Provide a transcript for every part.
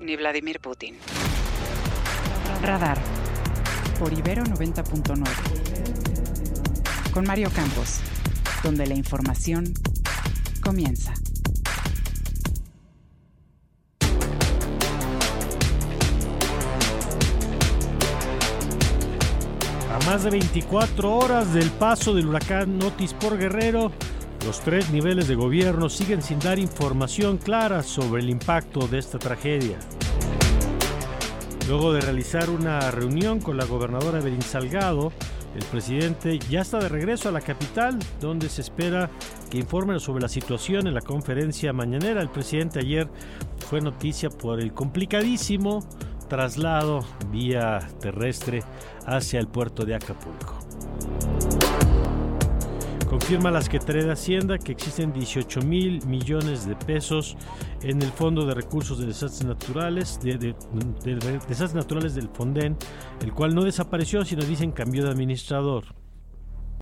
ni Vladimir Putin. Radar. Por Ibero 90.9. Con Mario Campos. Donde la información comienza. A más de 24 horas del paso del huracán Otis por Guerrero, los tres niveles de gobierno siguen sin dar información clara sobre el impacto de esta tragedia. Luego de realizar una reunión con la gobernadora Evelyn Salgado, el presidente ya está de regreso a la capital, donde se espera que informe sobre la situación en la conferencia mañanera. El presidente ayer fue noticia por el complicadísimo traslado vía terrestre hacia el puerto de Acapulco. Confirma la Secretaría de Hacienda que existen 18 mil millones de pesos en el Fondo de Recursos de Desastres Naturales, del Fonden, el cual no desapareció, sino dicen cambió de administrador.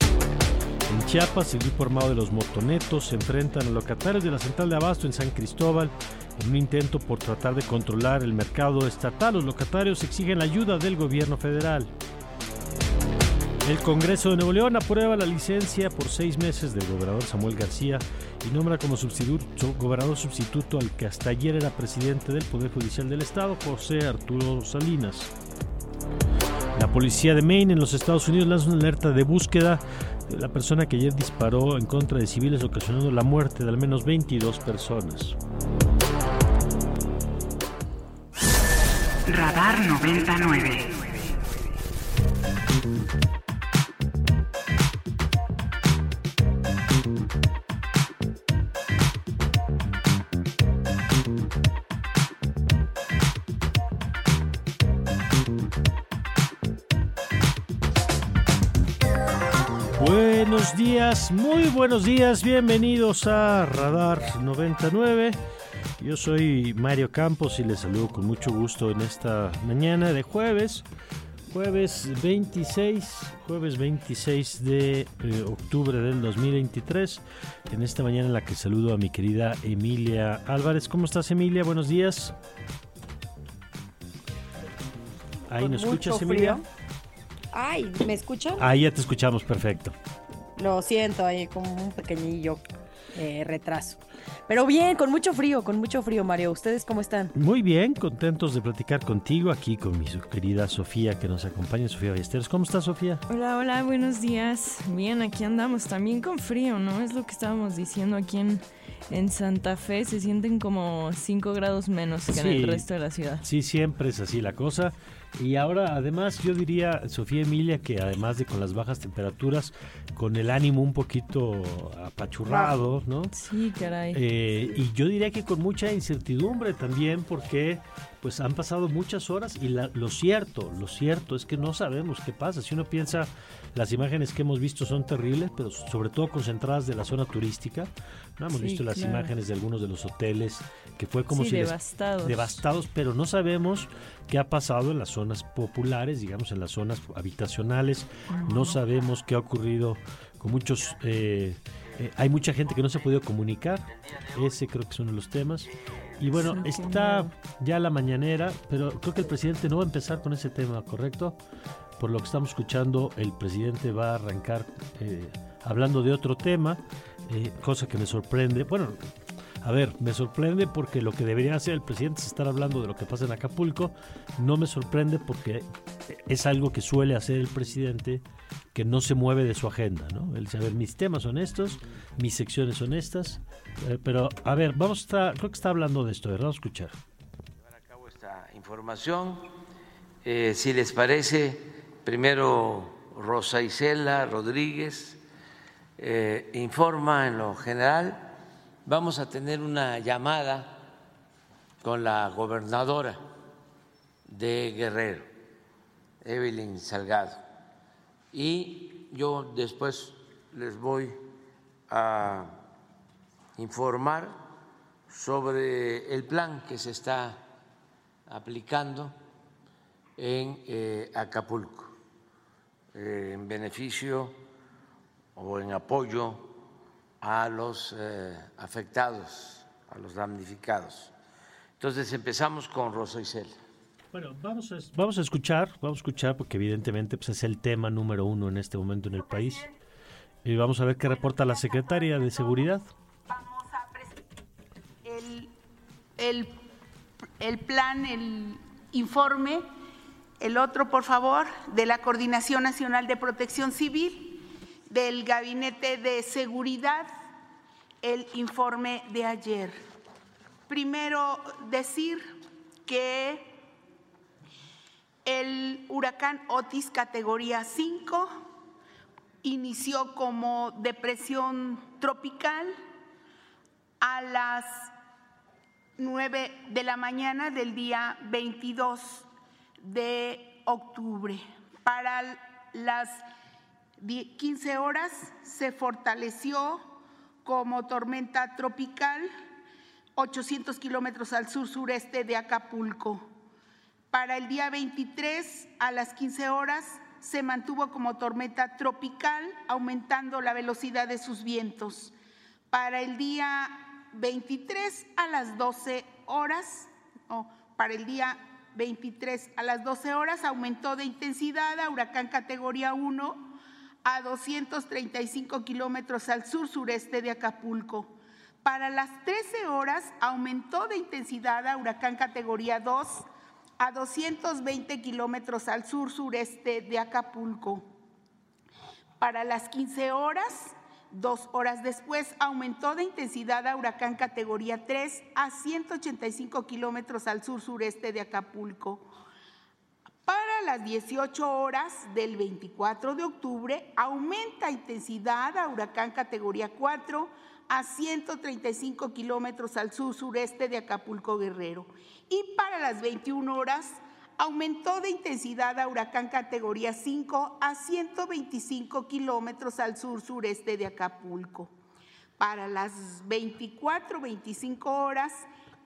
En Chiapas, el grupo armado de los motonetos se enfrentan a locatarios de la central de Abasto en San Cristóbal en un intento por tratar de controlar el mercado estatal. Los locatarios exigen la ayuda del gobierno federal. El Congreso de Nuevo León aprueba la licencia por seis meses del gobernador Samuel García y nombra como gobernador sustituto al que hasta ayer era presidente del Poder Judicial del Estado, José Arturo Salinas. La policía de Maine en los Estados Unidos lanza una alerta de búsqueda de la persona que ayer disparó en contra de civiles ocasionando la muerte de al menos 22 personas. Radar 99. Días, muy buenos días, bienvenidos a Radar 99. Yo soy Mario Campos y les saludo con mucho gusto en esta mañana de jueves, jueves 26, jueves 26 de eh, octubre del 2023, en esta mañana en la que saludo a mi querida Emilia Álvarez. ¿Cómo estás Emilia? Buenos días. Ahí nos escuchas Emilia. frío. Ay, ¿me escuchan? Ahí ya te escuchamos perfecto. Lo siento, hay como un pequeñillo eh, retraso. Pero bien, con mucho frío, con mucho frío, Mario. ¿Ustedes cómo están? Muy bien, contentos de platicar contigo aquí con mi su- querida Sofía que nos acompaña, Sofía Ballesteros. ¿Cómo estás, Sofía? Hola, hola, buenos días. Bien, aquí andamos también con frío, ¿no? Es lo que estábamos diciendo aquí en, en Santa Fe. Se sienten como 5 grados menos que en el resto de la ciudad. Sí, siempre es así la cosa. Y ahora, además, yo diría, Sofía Emilia, que además de con las bajas temperaturas, con el ánimo un poquito apachurrado, ¿no? Sí, caray. Eh, y yo diría que con mucha incertidumbre también, porque pues han pasado muchas horas y la- lo cierto, lo cierto es que no sabemos qué pasa. Si uno piensa, las imágenes que hemos visto son terribles, pero sobre todo concentradas de la zona turística. No hemos Sí, visto las claro. imágenes de algunos de los hoteles que fue como sí, si les- devastados. devastados, pero no sabemos qué ha pasado en las zonas populares, digamos, en las zonas habitacionales. No sabemos qué ha ocurrido con muchos... eh, eh, hay mucha gente que no se ha podido comunicar. Ese creo que es uno de los temas. Y bueno, Sí, está ya la mañanera, pero creo que el presidente no va a empezar con ese tema, ¿correcto? Por lo que estamos escuchando, el presidente va a arrancar eh, hablando de otro tema, eh, cosa que me sorprende. Bueno, a ver, me sorprende porque lo que debería hacer el presidente es estar hablando de lo que pasa en Acapulco. No me sorprende porque es algo que suele hacer el presidente que no se mueve de su agenda, ¿no? A ver, mis temas son estos, mis secciones son estas, eh, pero a ver, vamos a estar, creo que está hablando de esto, ¿verdad? Vamos a escuchar. llevar a cabo esta información. Eh, si les parece, primero Rosa Isela Rodríguez eh, informa en lo general. Vamos a tener una llamada con la gobernadora de Guerrero, Evelyn Salgado. Y yo después les voy a informar sobre el plan que se está aplicando en eh, Acapulco eh, en beneficio o en apoyo a los eh, afectados, a los damnificados. Entonces empezamos con Rosa Isela. Bueno, vamos a, vamos a escuchar, vamos a escuchar porque evidentemente pues, es el tema número uno en este momento en el país. Y vamos a ver qué reporta la secretaria de Seguridad. Vamos a el, el, el plan, el informe, el otro, por favor, de la Coordinación Nacional de Protección Civil, del Gabinete de Seguridad, el informe de ayer. Primero, decir que el huracán Otis categoría 5 inició como depresión tropical a las 9 de la mañana del día 22 de octubre. Para las 15 horas se fortaleció como tormenta tropical 800 kilómetros al sur-sureste de Acapulco. Para el día 23 a las 15 horas se mantuvo como tormenta tropical, aumentando la velocidad de sus vientos. Para el día 23 a las 12 horas, o para el día 23 a las 12 horas, aumentó de intensidad a huracán categoría 1 a 235 kilómetros al sur-sureste de Acapulco. Para las 13 horas aumentó de intensidad a huracán categoría 2 a 220 kilómetros al sur-sureste de Acapulco. Para las 15 horas, dos horas después, aumentó de intensidad a huracán categoría 3 a 185 kilómetros al sur-sureste de Acapulco. Para las 18 horas del 24 de octubre, aumenta intensidad a huracán categoría 4 a 135 kilómetros al sur-sureste de Acapulco Guerrero y para las 21 horas aumentó de intensidad a huracán categoría 5 a 125 kilómetros al sur-sureste de Acapulco. Para las 24-25 horas,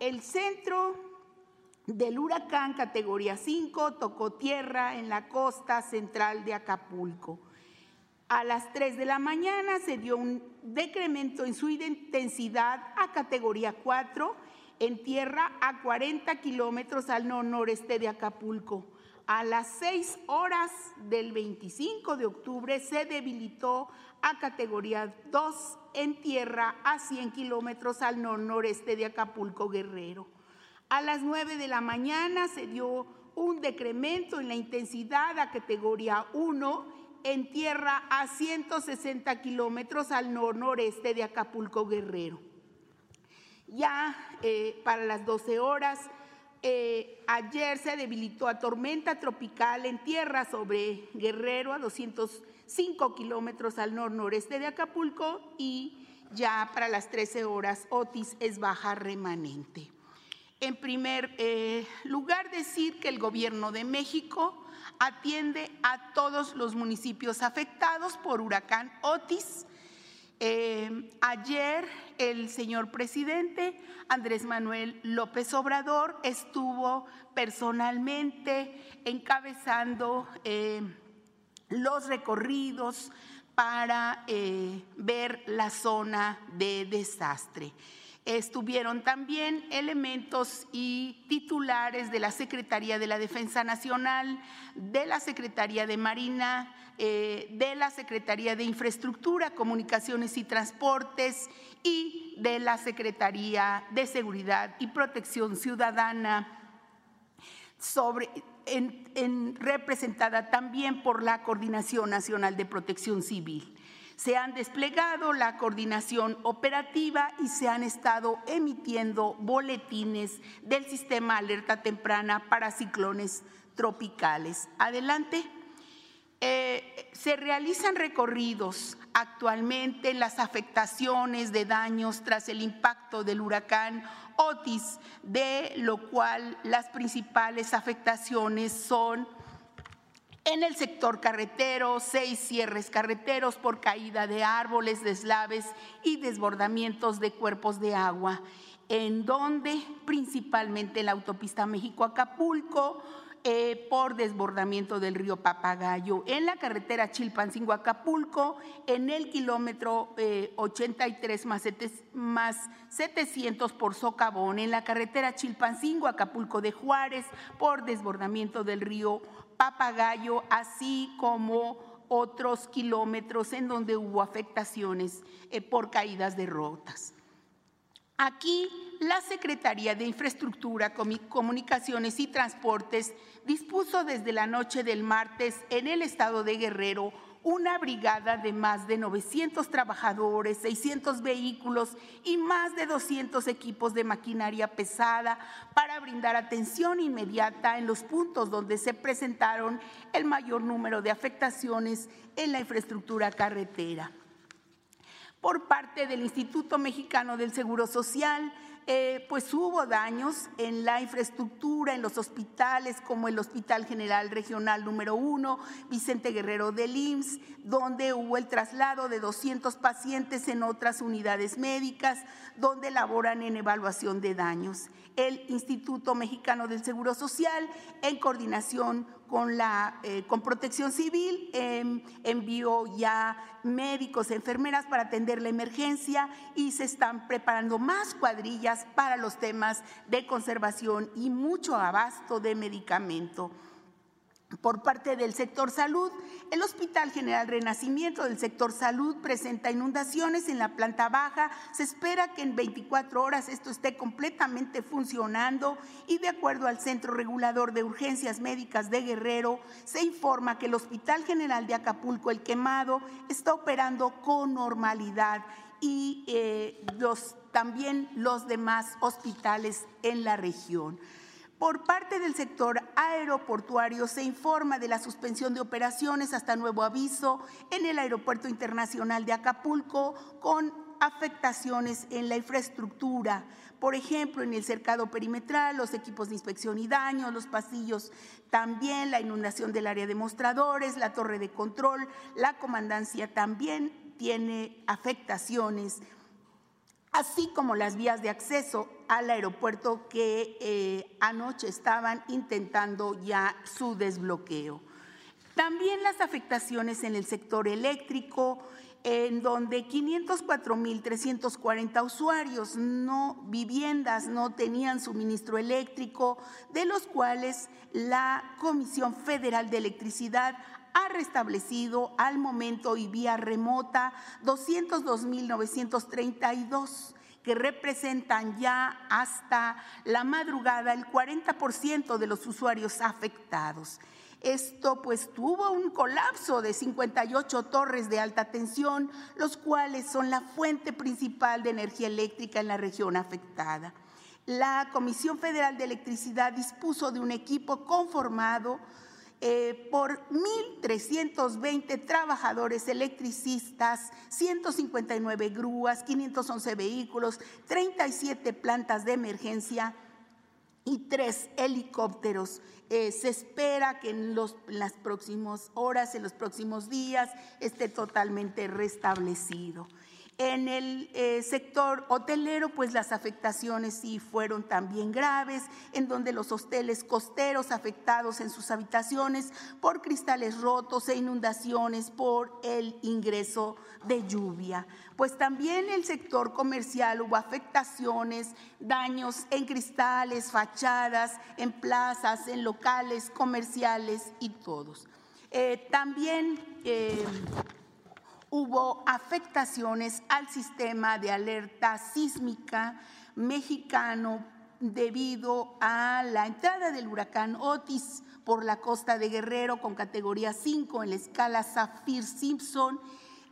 el centro del huracán categoría 5 tocó tierra en la costa central de Acapulco. A las 3 de la mañana se dio un decremento en su intensidad a categoría 4 en tierra a 40 kilómetros al noreste de Acapulco. A las 6 horas del 25 de octubre se debilitó a categoría 2 en tierra a 100 kilómetros al noreste de Acapulco Guerrero. A las 9 de la mañana se dio un decremento en la intensidad a categoría 1 en tierra a 160 kilómetros al noreste de Acapulco Guerrero ya eh, para las 12 horas. Eh, ayer se debilitó a tormenta tropical en tierra sobre Guerrero a 205 kilómetros al nor-noreste de Acapulco y ya para las 13 horas Otis es baja remanente. En primer eh, lugar, decir que el gobierno de México atiende a todos los municipios afectados por huracán Otis eh, ayer el señor presidente Andrés Manuel López Obrador estuvo personalmente encabezando eh, los recorridos para ver la zona de desastre. Estuvieron también elementos y titulares de la Secretaría de la Defensa Nacional, de la Secretaría de Marina, eh, de la Secretaría de Infraestructura, Comunicaciones y Transportes y de la Secretaría de Seguridad y Protección Ciudadana, representada también por la Coordinación Nacional de Protección Civil. Se han desplegado la coordinación operativa y se han estado emitiendo boletines del sistema alerta temprana para ciclones tropicales. Adelante. Eh, se realizan recorridos actualmente en las afectaciones de daños tras el impacto del huracán Otis, de lo cual las principales afectaciones son en el sector carretero, seis cierres carreteros por caída de árboles, deslaves y desbordamientos de cuerpos de agua, en donde principalmente en la autopista México-Acapulco, eh, por desbordamiento del río Papagayo, en la carretera Chilpancingo-Acapulco, en el kilómetro 83 eh, más, 700 por Socavón, en la carretera Chilpancingo-Acapulco de Juárez, por desbordamiento del río así como otros kilómetros en donde hubo afectaciones eh, por caídas de rotas. Aquí la Secretaría de Infraestructura, Comunicaciones y Transportes dispuso desde la noche del martes en el estado de Guerrero una brigada de más de 900 trabajadores, 600 vehículos y más de 200 equipos de maquinaria pesada para brindar atención inmediata en los puntos donde se presentaron el mayor número de afectaciones en la infraestructura carretera. Por parte del Instituto Mexicano del Seguro Social, eh, pues hubo daños en la infraestructura, en los hospitales, como el Hospital General Regional número 1, Vicente Guerrero del IMSS, donde hubo el traslado de 200 pacientes en otras unidades médicas, donde laboran en evaluación de daños. El Instituto Mexicano del Seguro Social, en coordinación con, la, eh, con Protección Civil, em, envió ya médicos, enfermeras para atender la emergencia y se están preparando más cuadrillas para los temas de conservación y mucho abasto de medicamento por parte del sector salud. El Hospital General Renacimiento del sector salud presenta inundaciones en la planta baja. Se espera que en 24 horas esto esté completamente funcionando y de acuerdo al Centro Regulador de Urgencias Médicas de Guerrero, se informa que el Hospital General de Acapulco, el quemado, está operando con normalidad y eh, también los demás hospitales en la región. Por parte del sector aeroportuario se informa de la suspensión de operaciones hasta nuevo aviso en el Aeropuerto Internacional de Acapulco con afectaciones en la infraestructura, por ejemplo, en el cercado perimetral, los equipos de inspección y daño, los pasillos, también la inundación del área de mostradores, la torre de control, la comandancia también tiene afectaciones así como las vías de acceso al aeropuerto que eh, anoche estaban intentando ya su desbloqueo. También las afectaciones en el sector eléctrico, en donde 504.340 usuarios no viviendas no tenían suministro eléctrico, de los cuales la Comisión Federal de Electricidad ha restablecido al momento y vía remota 202.932 que representan ya hasta la madrugada el 40% de los usuarios afectados. Esto pues tuvo un colapso de 58 torres de alta tensión, los cuales son la fuente principal de energía eléctrica en la región afectada. La Comisión Federal de Electricidad dispuso de un equipo conformado eh, por 1.320 trabajadores electricistas, 159 grúas, 511 vehículos, 37 plantas de emergencia y tres helicópteros. Eh, se espera que en, las próximas horas, en los próximos días, esté totalmente restablecido. En el eh, sector hotelero, pues las afectaciones sí fueron también graves, en donde los hoteles costeros afectados en sus habitaciones por cristales rotos e inundaciones por el ingreso de lluvia. Pues también el sector comercial hubo afectaciones, daños en cristales, fachadas, en plazas, en locales comerciales y todos. Eh, también... Eh, hubo afectaciones al sistema de alerta sísmica mexicano debido a la entrada del huracán Otis por la costa de Guerrero con categoría 5 en la escala Saffir-Simpson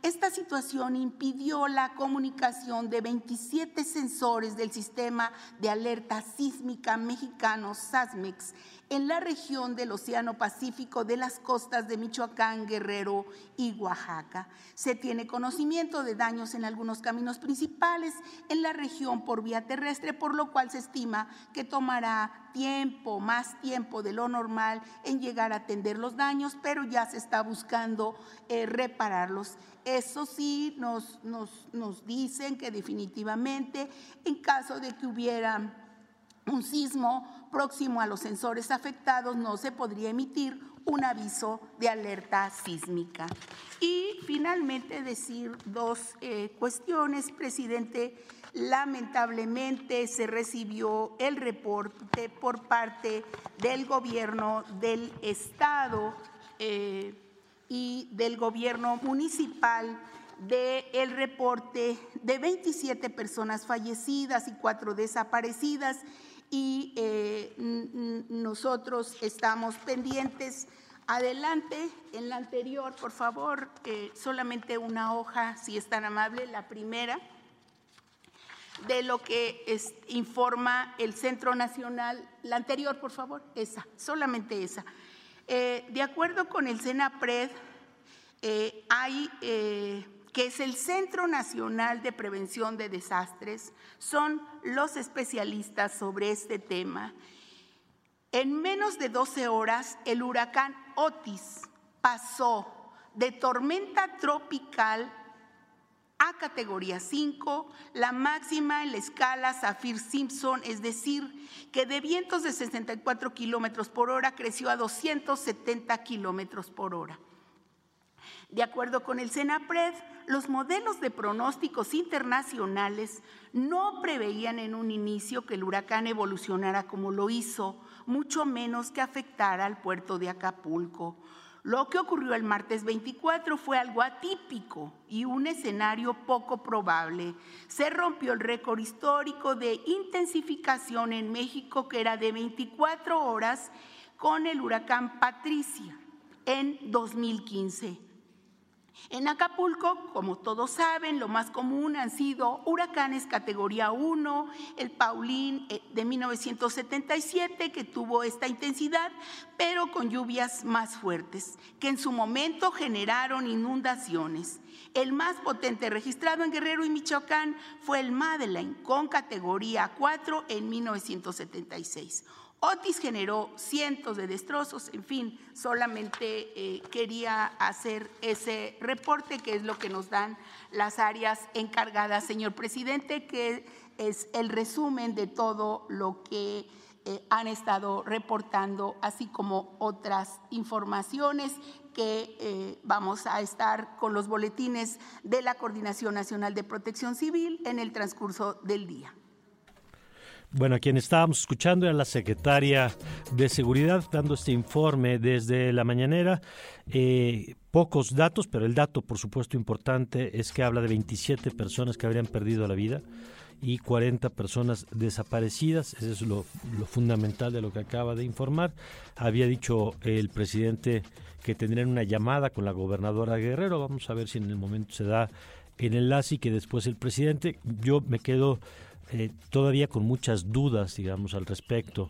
Esta situación impidió la comunicación de 27 sensores del sistema de alerta sísmica mexicano SASMEX en la región del Océano Pacífico de las costas de Michoacán, Guerrero y Oaxaca. Se tiene conocimiento de daños en algunos caminos principales en la región por vía terrestre, por lo cual se estima que tomará tiempo, más tiempo de lo normal en llegar a atender los daños, pero ya se está buscando eh, repararlos. Eso sí, nos, nos, dicen que definitivamente en caso de que hubiera un sismo próximo a los sensores afectados no se podría emitir un aviso de alerta sísmica. Y finalmente decir dos eh, cuestiones, presidente. Lamentablemente se recibió el reporte por parte del gobierno del estado eh, y del gobierno municipal del el reporte de 27 personas fallecidas y cuatro desaparecidas y eh, nosotros estamos pendientes. Adelante, en la anterior, por favor, eh, solamente una hoja, si es tan amable, la primera, de lo que informa el Centro Nacional, la anterior, por favor, esa, solamente esa. Eh, de acuerdo con el CENAPRED, hay que es el Centro Nacional de Prevención de Desastres, son los especialistas sobre este tema. En menos de 12 horas, el huracán Otis pasó de tormenta tropical a categoría 5, la máxima en la escala Saffir-Simpson, es decir, que de vientos de 64 kilómetros por hora creció a 270 kilómetros por hora. De acuerdo con el CENAPRED, los modelos de pronósticos internacionales no preveían en un inicio que el huracán evolucionara como lo hizo, mucho menos que afectara al puerto de Acapulco. Lo que ocurrió el martes 24 fue algo atípico y un escenario poco probable. Se rompió el récord histórico de intensificación en México que era de 24 horas con el huracán Patricia en 2015. En Acapulco, como todos saben, lo más común han sido huracanes categoría 1, el Paulín eh, de 1977 que tuvo esta intensidad, pero con lluvias más fuertes, que en su momento generaron inundaciones. El más potente registrado en Guerrero y Michoacán fue el Madeleine con categoría 4 en 1976. Otis generó cientos de destrozos, en fin, solamente eh, quería hacer ese reporte que es lo que nos dan las áreas encargadas, señor presidente, que es el resumen de todo lo que eh, han estado reportando, así como otras informaciones que eh, vamos a estar con los boletines de la Coordinación Nacional de Protección Civil en el transcurso del día. Bueno, a quien estábamos escuchando era la secretaria de Seguridad dando este informe desde la mañanera. Eh, pocos datos, pero el dato, por supuesto, importante es que habla de 27 personas que habrían perdido la vida y 40 personas desaparecidas. Eso es lo, lo fundamental de lo que acaba de informar. Había dicho el presidente que tendrían una llamada con la gobernadora Guerrero. Vamos a ver si en el momento se da el enlace y que después el presidente. Yo me quedo eh, todavía con muchas dudas, digamos, al respecto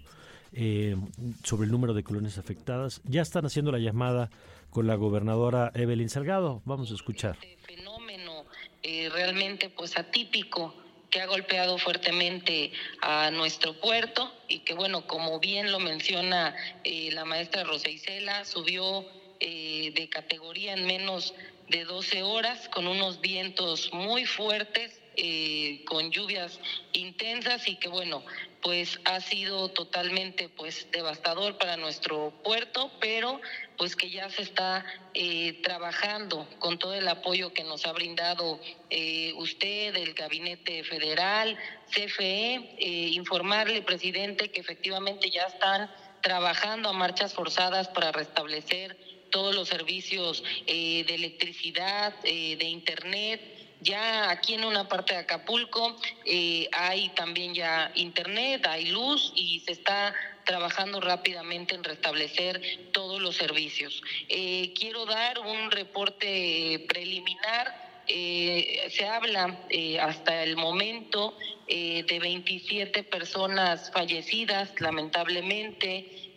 eh, sobre el número de colonias afectadas. Ya están haciendo la llamada con la gobernadora Evelyn Salgado. Vamos a escuchar. Este fenómeno eh, realmente pues atípico que ha golpeado fuertemente a nuestro puerto y que bueno, como bien lo menciona la maestra Rosa Isela, subió de categoría en menos de 12 horas con unos vientos muy fuertes eh, con lluvias intensas y que bueno, pues ha sido totalmente pues devastador para nuestro puerto, pero pues que ya se está eh, trabajando con todo el apoyo que nos ha brindado eh, usted, el Gabinete Federal, CFE, informarle, presidente, que efectivamente ya están trabajando a marchas forzadas para restablecer todos los servicios de electricidad, de internet, Ya aquí en una parte de Acapulco eh, hay también ya internet, hay luz y se está trabajando rápidamente en restablecer todos los servicios. Eh, quiero dar un reporte preliminar. Eh, se habla hasta el momento de 27 personas fallecidas, lamentablemente.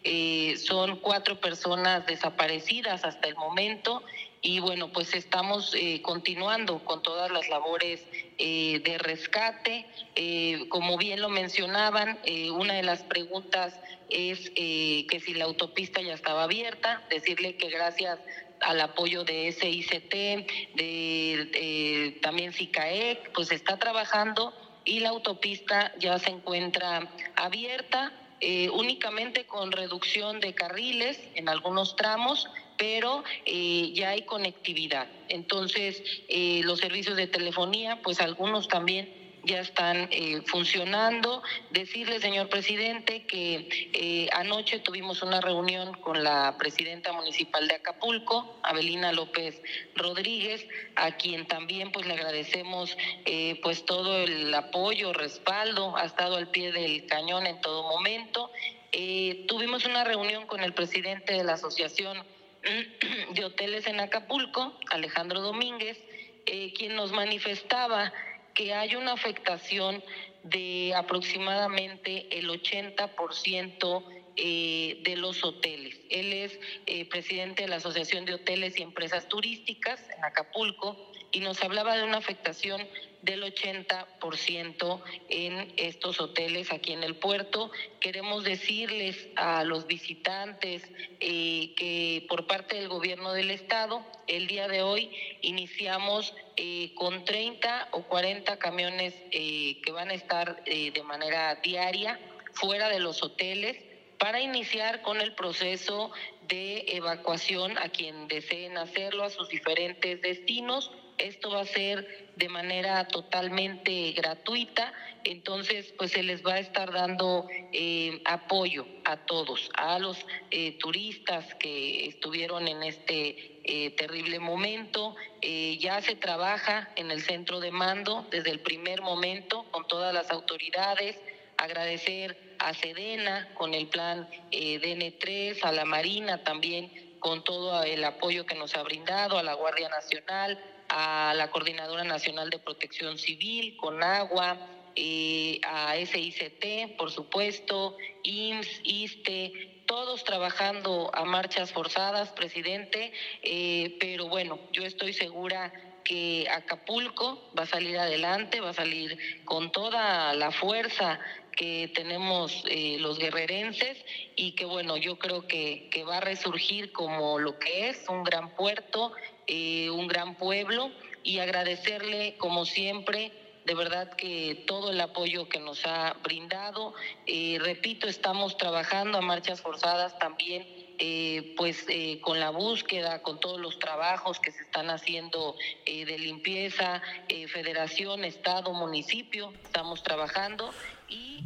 son cuatro personas desaparecidas hasta el momento y bueno, pues estamos eh, continuando con todas las labores eh, de rescate. Eh, como bien lo mencionaban, una de las preguntas es que si la autopista ya estaba abierta, decirle que gracias al apoyo de SICT, de también SICAEC, pues está trabajando y la autopista ya se encuentra abierta. únicamente con reducción de carriles en algunos tramos pero eh, ya hay conectividad. Entonces, eh, los servicios de telefonía, pues algunos también ya están eh, funcionando. Decirle, señor presidente, que anoche tuvimos una reunión con la presidenta municipal de Acapulco, Abelina López Rodríguez, a quien también pues le agradecemos pues todo el apoyo, respaldo, ha estado al pie del cañón en todo momento. tuvimos una reunión con el presidente de la asociación de hoteles en Acapulco, Alejandro Domínguez, eh, quien nos manifestaba que hay una afectación de aproximadamente el 80% eh, de los hoteles. Él es eh, presidente de la Asociación de Hoteles y Empresas Turísticas en Acapulco y nos hablaba de una afectación del 80% en estos hoteles aquí en el puerto. Queremos decirles a los visitantes eh, que por parte del gobierno del estado, el día de hoy iniciamos eh, con 30 o 40 camiones eh, que van a estar de manera diaria fuera de los hoteles para iniciar con el proceso de evacuación a quien deseen hacerlo a sus diferentes destinos esto va a ser de manera totalmente gratuita, entonces pues se les va a estar dando eh, apoyo a todos, a los eh, turistas que estuvieron en este eh, terrible momento. ya se trabaja en el centro de mando desde el primer momento con todas las autoridades. Agradecer a Sedena con el plan DN3, a la Marina también con todo el apoyo que nos ha brindado, a la Guardia Nacional, a la Coordinadora Nacional de Protección Civil, con agua, eh, a SICT, por supuesto, IMSS, ISTE, todos trabajando a marchas forzadas, presidente, eh, pero bueno, yo estoy segura que Acapulco va a salir adelante, va a salir con toda la fuerza que tenemos eh, los guerrerenses y que bueno, yo creo que va a resurgir como lo que es, un gran puerto eh, un gran pueblo y agradecerle como siempre de verdad que todo el apoyo que nos ha brindado. Eh, repito, estamos trabajando a marchas forzadas también, eh, pues con la búsqueda, con todos los trabajos que se están haciendo de limpieza, federación, estado, municipio, estamos trabajando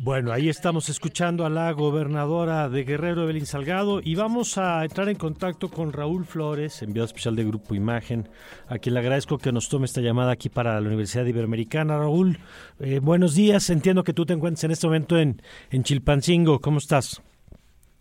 bueno, ahí estamos escuchando a la gobernadora de Guerrero, Evelyn Salgado, y vamos a entrar en contacto con Raúl Flores, enviado especial de Grupo Imagen, a quien le agradezco que nos tome esta llamada aquí para la Universidad Iberoamericana. Raúl, eh, buenos días, entiendo que tú te encuentras en este momento en, en Chilpancingo, ¿cómo estás?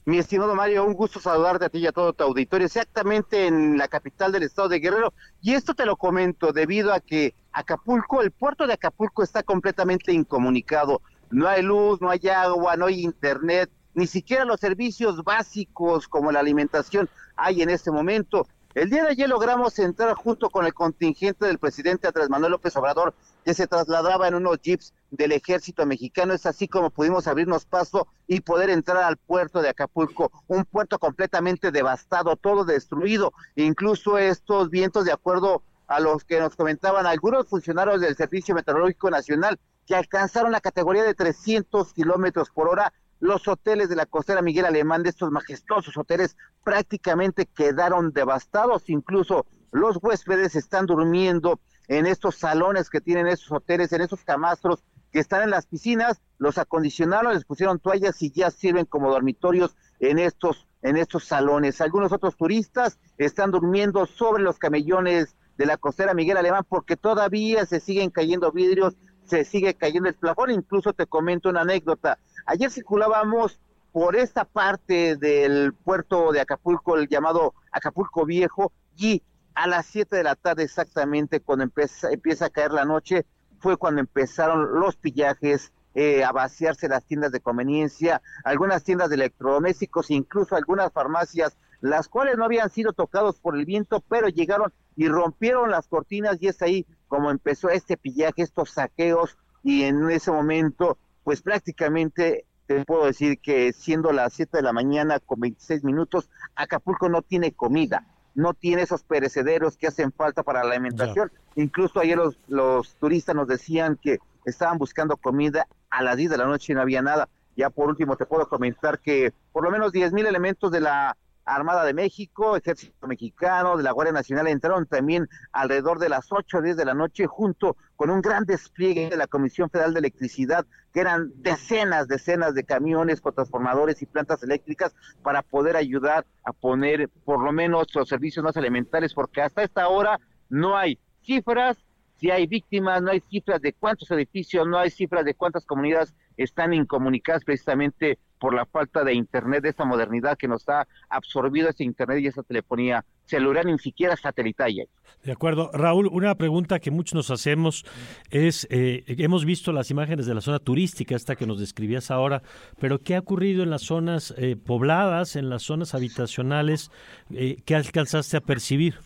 Mi estimado Mario, un gusto saludarte a ti y a todo tu auditorio, exactamente en la capital del estado de Guerrero. Y esto te lo comento debido a que Acapulco, el puerto de Acapulco está completamente incomunicado no hay luz, no hay agua, no hay internet, ni siquiera los servicios básicos como la alimentación hay en este momento. El día de ayer logramos entrar junto con el contingente del presidente Andrés Manuel López Obrador, que se trasladaba en unos jeeps del ejército mexicano. Es así como pudimos abrirnos paso y poder entrar al puerto de Acapulco, un puerto completamente devastado, todo destruido. Incluso estos vientos, de acuerdo a los que nos comentaban algunos funcionarios del Servicio Meteorológico Nacional, que alcanzaron la categoría de 300 kilómetros por hora. Los hoteles de la costera Miguel Alemán, de estos majestuosos hoteles, prácticamente quedaron devastados. Incluso los huéspedes están durmiendo en estos salones que tienen esos hoteles, en esos camastros que están en las piscinas, los acondicionaron, les pusieron toallas y ya sirven como dormitorios en estos, en estos salones. Algunos otros turistas están durmiendo sobre los camellones de la costera Miguel Alemán porque todavía se siguen cayendo vidrios, se sigue cayendo el plafón. Incluso te comento una anécdota. Ayer circulábamos por esta parte del puerto de Acapulco, el llamado Acapulco Viejo, y a las 7 de la tarde exactamente, cuando empieza, empieza a caer la noche, fue cuando empezaron los pillajes, eh, a vaciarse las tiendas de conveniencia, algunas tiendas de electrodomésticos, incluso algunas farmacias, las cuales no habían sido tocados por el viento, pero llegaron y rompieron las cortinas y es ahí como empezó este pillaje, estos saqueos y en ese momento, pues prácticamente te puedo decir que siendo las 7 de la mañana con 26 minutos, Acapulco no tiene comida, no tiene esos perecederos que hacen falta para la alimentación. Incluso ayer los, los turistas nos decían que estaban buscando comida a las 10 de la noche y no había nada. Ya por último te puedo comentar que por lo menos 10 mil elementos de la Armada de México, Ejército Mexicano, de la Guardia Nacional entraron también alrededor de las 8 o 10 de la noche junto con un gran despliegue de la Comisión Federal de Electricidad, que eran decenas, decenas de camiones con transformadores y plantas eléctricas para poder ayudar a poner por lo menos los servicios más elementales, porque hasta esta hora no hay cifras si hay víctimas, no hay cifras de cuántos edificios, no hay cifras de cuántas comunidades están incomunicadas precisamente por la falta de Internet, de esta modernidad que nos ha absorbido ese Internet y esa telefonía celular, ni siquiera satelital. De acuerdo. Raúl, una pregunta que muchos nos hacemos es, eh, hemos visto las imágenes de la zona turística, esta que nos describías ahora, pero ¿qué ha ocurrido en las zonas eh, pobladas, en las zonas habitacionales? Eh, ¿Qué alcanzaste a percibir?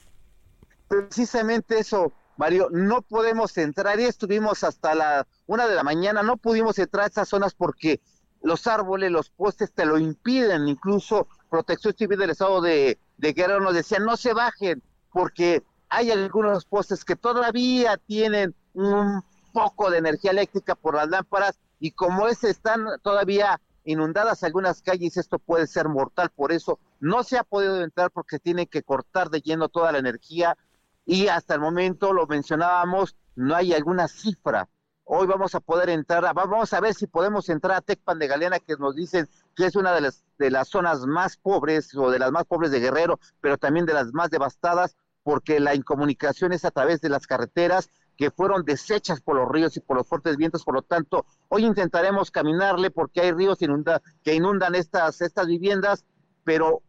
Precisamente eso, Mario, no podemos entrar y estuvimos hasta la una de la mañana, no pudimos entrar a esas zonas porque los árboles, los postes te lo impiden, incluso Protección Civil del Estado de, de Guerrero nos decía no se bajen porque hay algunos postes que todavía tienen un poco de energía eléctrica por las lámparas y como es están todavía inundadas algunas calles, esto puede ser mortal, por eso no se ha podido entrar porque tiene que cortar de lleno toda la energía y hasta el momento lo mencionábamos, no hay alguna cifra. Hoy vamos a poder entrar, vamos a ver si podemos entrar a Tecpan de Galeana, que nos dicen que es una de las, de las zonas más pobres o de las más pobres de Guerrero, pero también de las más devastadas, porque la incomunicación es a través de las carreteras que fueron deshechas por los ríos y por los fuertes vientos, por lo tanto, hoy intentaremos caminarle porque hay ríos que inundan estas, estas viviendas, pero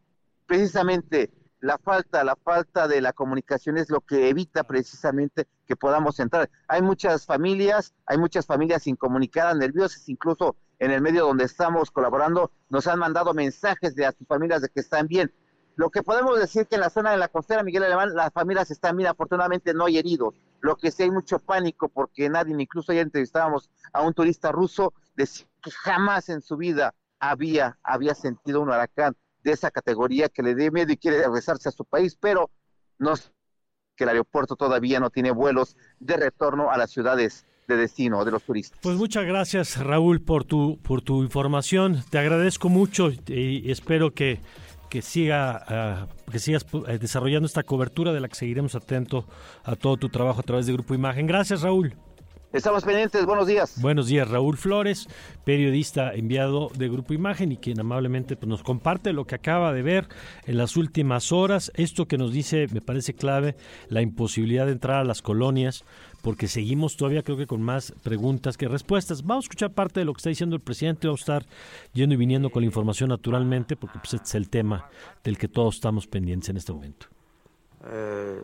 precisamente la falta, la falta de la comunicación es lo que evita precisamente que podamos entrar. Hay muchas familias, hay muchas familias incomunicadas, nerviosas, incluso en el medio donde estamos colaborando, nos han mandado mensajes de a sus familias de que están bien. Lo que podemos decir que en la zona de la costera Miguel Alemán las familias están bien, afortunadamente no hay heridos. Lo que sí hay mucho pánico porque nadie, incluso ayer entrevistábamos a un turista ruso, decía que jamás en su vida había, había sentido un huracán de esa categoría que le dé miedo y quiere regresarse a su país, pero no que el aeropuerto todavía no tiene vuelos de retorno a las ciudades de destino de los turistas. Pues muchas gracias Raúl por tu por tu información. Te agradezco mucho y espero que que siga ah, que sigas eh, desarrollando esta cobertura de la que seguiremos atento a todo tu trabajo a través de Grupo Imagen. Gracias Raúl. Estamos pendientes, buenos días. Buenos días, Raúl Flores, periodista enviado de Grupo Imagen y quien amablemente pues, nos comparte lo que acaba de ver en las últimas horas. Esto que nos dice me parece clave, la imposibilidad de entrar a las colonias, porque seguimos todavía creo que con más preguntas que respuestas. Vamos a escuchar parte de lo que está diciendo el presidente, vamos a estar yendo y viniendo con la información naturalmente, porque pues, este es el tema del que todos estamos pendientes en este momento. Eh,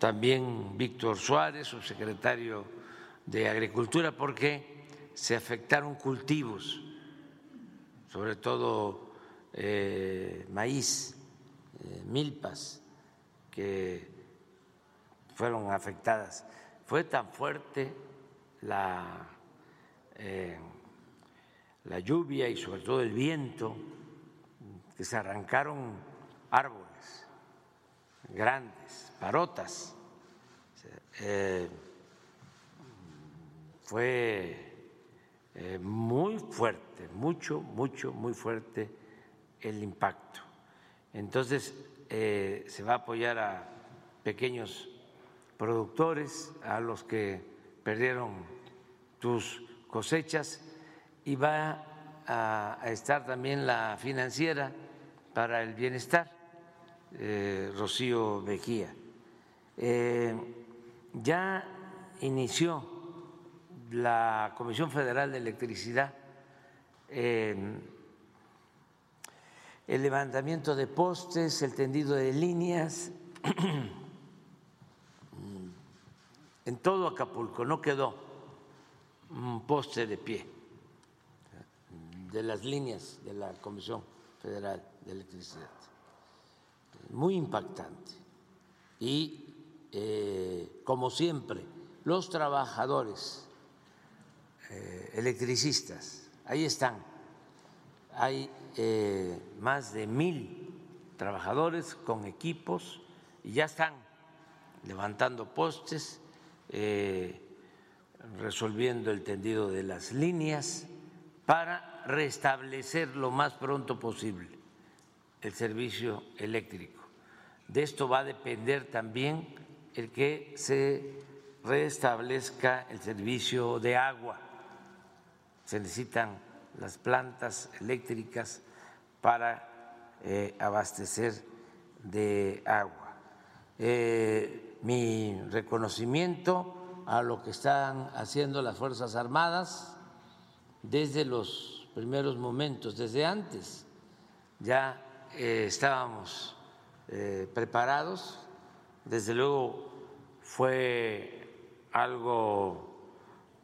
también Víctor Suárez, subsecretario de Agricultura porque se afectaron cultivos, sobre todo eh, maíz, eh, milpas, que fueron afectadas. Fue tan fuerte la, eh, la lluvia y sobre todo el viento que se arrancaron árboles grandes, parotas fue eh, muy fuerte, mucho, mucho, muy fuerte el impacto. Entonces, eh, se va a apoyar a pequeños productores, a los que perdieron tus cosechas, y va a, estar también la financiera para el bienestar, eh, Rocío Mejía. Eh, ya inició la Comisión Federal de Electricidad el levantamiento de postes, el tendido de líneas, en todo Acapulco no quedó un poste de pie de las líneas de la Comisión Federal de Electricidad. Muy impactante. Y, eh, como siempre, los trabajadores electricistas, ahí están. Hay eh, más de mil trabajadores con equipos y ya están levantando postes, resolviendo el tendido de las líneas para restablecer lo más pronto posible el servicio eléctrico. De esto va a depender también el que se restablezca el servicio de agua. Se necesitan las plantas eléctricas para eh, abastecer de agua. Eh, mi reconocimiento a lo que están haciendo las Fuerzas Armadas desde los primeros momentos, desde antes ya eh, estábamos preparados, desde luego fue algo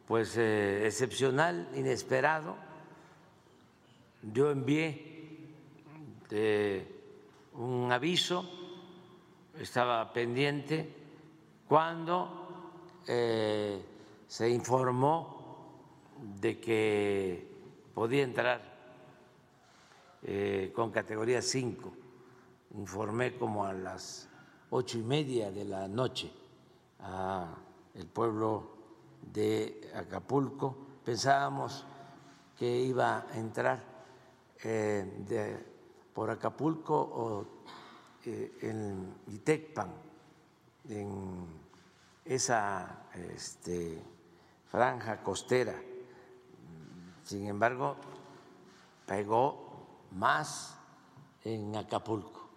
pues eh, excepcional, inesperado. Yo envié un aviso, estaba pendiente cuando se informó de que podía entrar eh, con categoría 5. Informé como a las ocho y media de la noche a el pueblo de Acapulco. Pensábamos que iba a entrar eh, por Acapulco o eh, en Itecpan, en esa este, franja costera sin embargo, pegó más en Acapulco,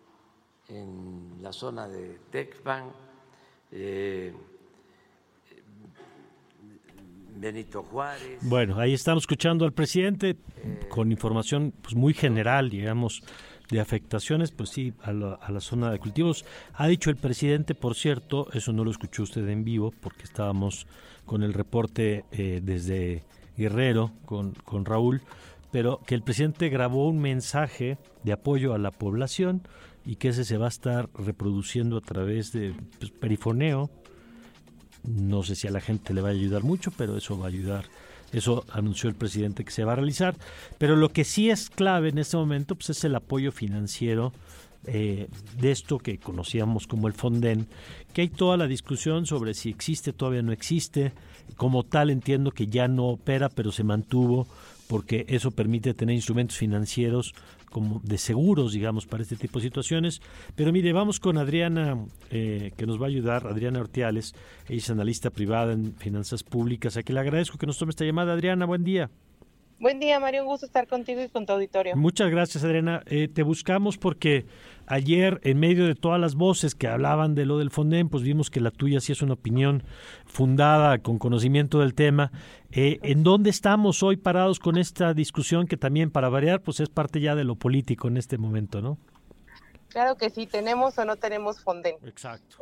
en la zona de Tecpan, eh, Benito Juárez. Bueno, ahí estamos escuchando al presidente con información pues, muy general, digamos, de afectaciones, pues sí, a la, zona de cultivos. Ha dicho el presidente, por cierto, eso no lo escuchó usted en vivo, porque estábamos con el reporte eh, desde Guerrero con, con Raúl, pero que el presidente grabó un mensaje de apoyo a la población y que ese se va a estar reproduciendo a través de pues, perifoneo. No sé si a la gente le va a ayudar mucho, pero eso va a ayudar. Eso anunció el presidente que se va a realizar. Pero lo que sí es clave en este momento pues, es el apoyo financiero eh, de esto que conocíamos como el Fonden, que hay toda la discusión sobre si existe, todavía no existe. Como tal entiendo que ya no opera, pero se mantuvo porque eso permite tener instrumentos financieros como de seguros, digamos, para este tipo de situaciones. Pero mire, vamos con Adriana, eh, que nos va a ayudar, Adriana Ortiales, ella es analista privada en finanzas públicas, a quien le agradezco que nos tome esta llamada. Adriana, buen día. Buen día, Mario. Un gusto estar contigo y con tu auditorio. Muchas gracias, Adriana. Eh, te buscamos porque ayer, en medio de todas las voces que hablaban de lo del Fonden, pues vimos que la tuya sí es una opinión fundada, con conocimiento del tema. Eh, ¿En dónde estamos hoy parados con esta discusión que también, para variar, pues es parte ya de lo político en este momento, ¿no? Claro que sí, tenemos o no tenemos Fonden. Exacto.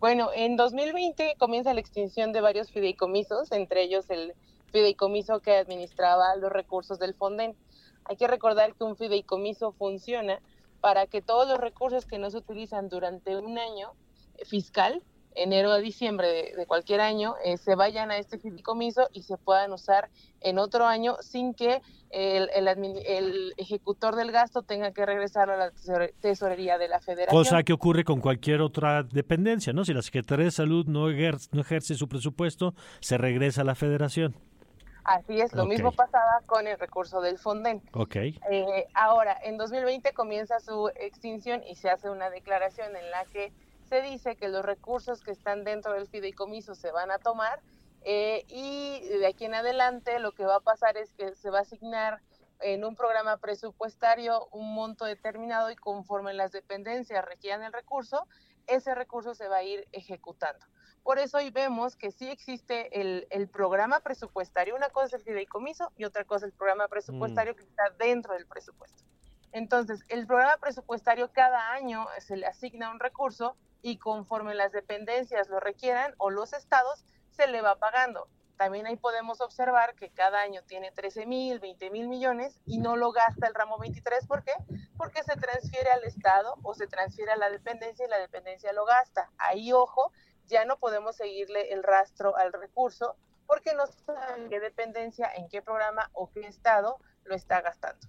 bueno, en 2020 comienza la extinción de varios fideicomisos, entre ellos el fideicomiso que administraba los recursos del Fonden. Hay que recordar que un fideicomiso funciona para que todos los recursos que no se utilizan durante un año fiscal, enero a diciembre de, cualquier año, eh, se vayan a este fideicomiso y se puedan usar en otro año sin que el, el, ejecutor del gasto tenga que regresar a la tesorería de la federación. Cosa que ocurre con cualquier otra dependencia, ¿no? Si la Secretaría de Salud no no ejerce su presupuesto, se regresa a la federación. Así es, lo mismo pasaba con el recurso del Fonden. Okay. Eh, ahora, en 2020 comienza su extinción y se hace una declaración en la que se dice que los recursos que están dentro del fideicomiso se van a tomar eh, y de aquí en adelante lo que va a pasar es que se va a asignar en un programa presupuestario un monto determinado y conforme las dependencias requieran el recurso, ese recurso se va a ir ejecutando. Por eso hoy vemos que sí existe el, el programa presupuestario. Una cosa es el fideicomiso y otra cosa es el programa presupuestario que está dentro del presupuesto. Entonces, el programa presupuestario cada año se le asigna un recurso y conforme las dependencias lo requieran o los estados, se le va pagando. También ahí podemos observar que cada año tiene 13 mil, 20 mil millones y no lo gasta el ramo 23. ¿Por qué? Porque se transfiere al Estado o se transfiere a la dependencia y la dependencia lo gasta. Ahí, ojo, ya no podemos seguirle el rastro al recurso porque no saben qué dependencia, en qué programa o qué Estado lo está gastando.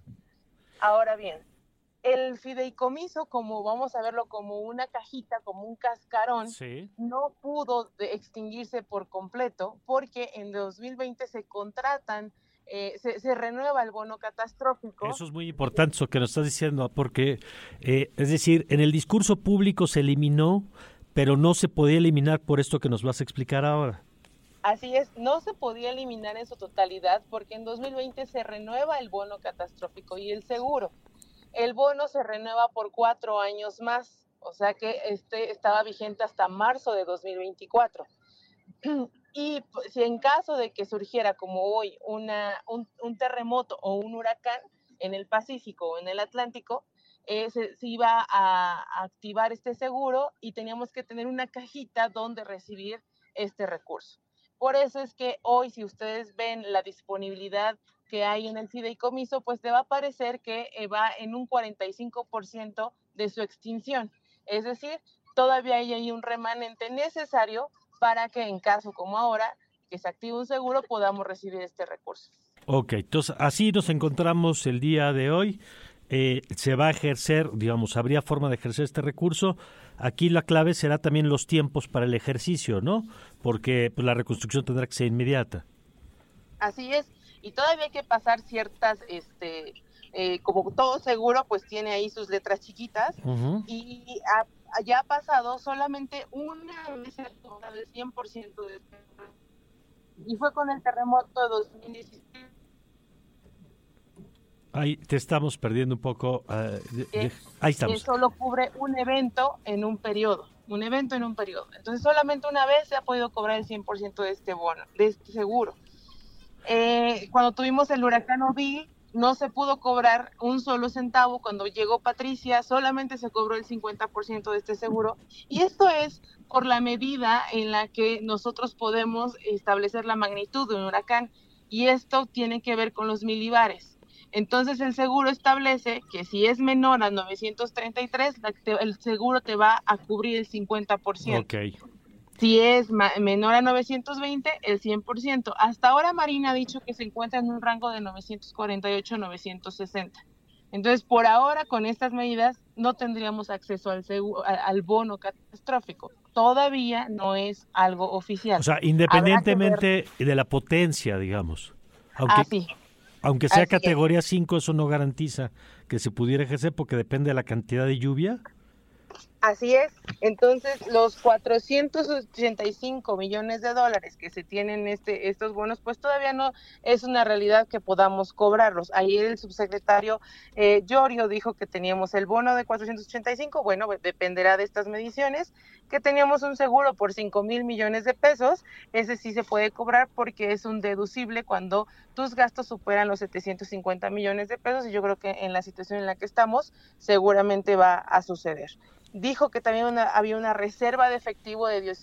Ahora bien, el fideicomiso, como vamos a verlo como una cajita, como un cascarón, no pudo extinguirse por completo porque en 2020 se contratan, eh, se, renueva el bono catastrófico. Eso es muy importante eso que nos estás diciendo, porque eh, es decir, en el discurso público se eliminó, pero no se podía eliminar por esto que nos vas a explicar ahora. Así es, no se podía eliminar en su totalidad porque en 2020 se renueva el bono catastrófico y el seguro el bono se renueva por cuatro años más, o sea que este estaba vigente hasta marzo de 2024. Y si en caso de que surgiera como hoy una, un, terremoto o un huracán en el Pacífico o en el Atlántico, eh, se, iba a, activar este seguro y teníamos que tener una cajita donde recibir este recurso. Por eso es que hoy, si ustedes ven la disponibilidad que hay en el fideicomiso, pues te va a parecer que eh, va en un 45% de su extinción. Es decir, todavía hay un remanente necesario para que en caso como ahora, que se active un seguro, podamos recibir este recurso. Ok, entonces así nos encontramos el día de hoy. Eh, se va a ejercer, digamos, habría forma de ejercer este recurso. Aquí la clave será también los tiempos para el ejercicio, ¿no? Porque pues, la reconstrucción tendrá que ser inmediata. Así es y todavía hay que pasar ciertas, este, eh, como todo seguro, pues tiene ahí sus letras chiquitas y ya ha pasado solamente una vez del 100% de y fue con el terremoto de 2016. Ahí te estamos perdiendo un poco. Uh, ahí estamos. Que solo cubre un evento en un periodo, un evento en un periodo. Entonces solamente una vez se ha podido cobrar el 100% de este bono, de este seguro. Eh, cuando tuvimos el huracán Obi, no se pudo cobrar un solo centavo. Cuando llegó Patricia, solamente se cobró el 50% de este seguro. Y esto es por la medida en la que nosotros podemos establecer la magnitud de un huracán. Y esto tiene que ver con los milibares. Entonces el seguro establece que si es menor a 933, el seguro te va a cubrir el 50%. Okay. Si es menor a 920, el 100%. Hasta ahora Marina ha dicho que se encuentra en un rango de 948 960. Entonces, por ahora, con estas medidas, no tendríamos acceso al, al bono catastrófico. Todavía no es algo oficial. O sea, independientemente de la potencia, digamos. Aunque, aunque sea categoría 5, eso no garantiza que se pudiera ejercer porque depende de la cantidad de lluvia. Así es. Entonces, los 485 millones de dólares que se tienen este, estos bonos, pues todavía no es una realidad que podamos cobrarlos. Ayer el subsecretario eh, Llorio dijo que teníamos el bono de 485, bueno, pues, dependerá de estas mediciones, que teníamos un seguro por 5 mil millones de pesos, ese sí se puede cobrar porque es un deducible cuando tus gastos superan los 750 millones de pesos y yo creo que en la situación en la que estamos seguramente va a suceder dijo que también había una reserva de efectivo de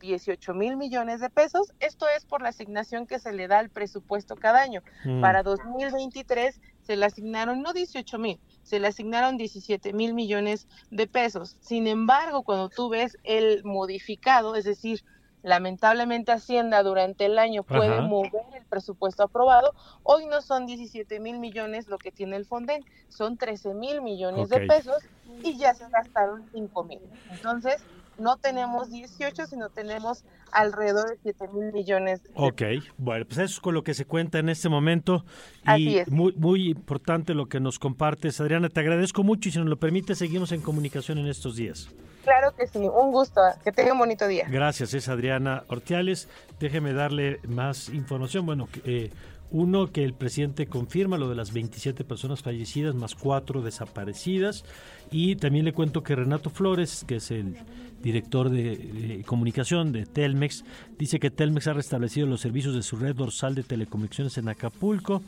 18 mil millones de pesos. Esto es por la asignación que se le da al presupuesto cada año. Mm. Para 2023 se le asignaron no 18 mil, se le asignaron 17 mil millones de pesos. Sin embargo, cuando tú ves el modificado, es decir, lamentablemente Hacienda durante el año puede mover el presupuesto aprobado. Hoy no son 17 mil millones lo que tiene el Fonden, son 13 mil millones de pesos y ya se gastaron 5 mil. Entonces, no tenemos 18, sino tenemos alrededor de 7 mil millones. ok, bueno, pues eso es con lo que se cuenta en este momento. Y Muy, muy importante lo que nos compartes. Adriana, te agradezco mucho y si nos lo permite, seguimos en comunicación en estos días. Claro que sí, un gusto. Que tenga un bonito día. Gracias, es Adriana Ortiales. Déjeme darle más información. Bueno, eh, Uno, que el presidente confirma lo de las 27 personas fallecidas más cuatro desaparecidas. Y también le cuento que Renato Flores, que es el director de, comunicación de Telmex, dice que Telmex ha restablecido los servicios de su red dorsal de telecomunicaciones en Acapulco.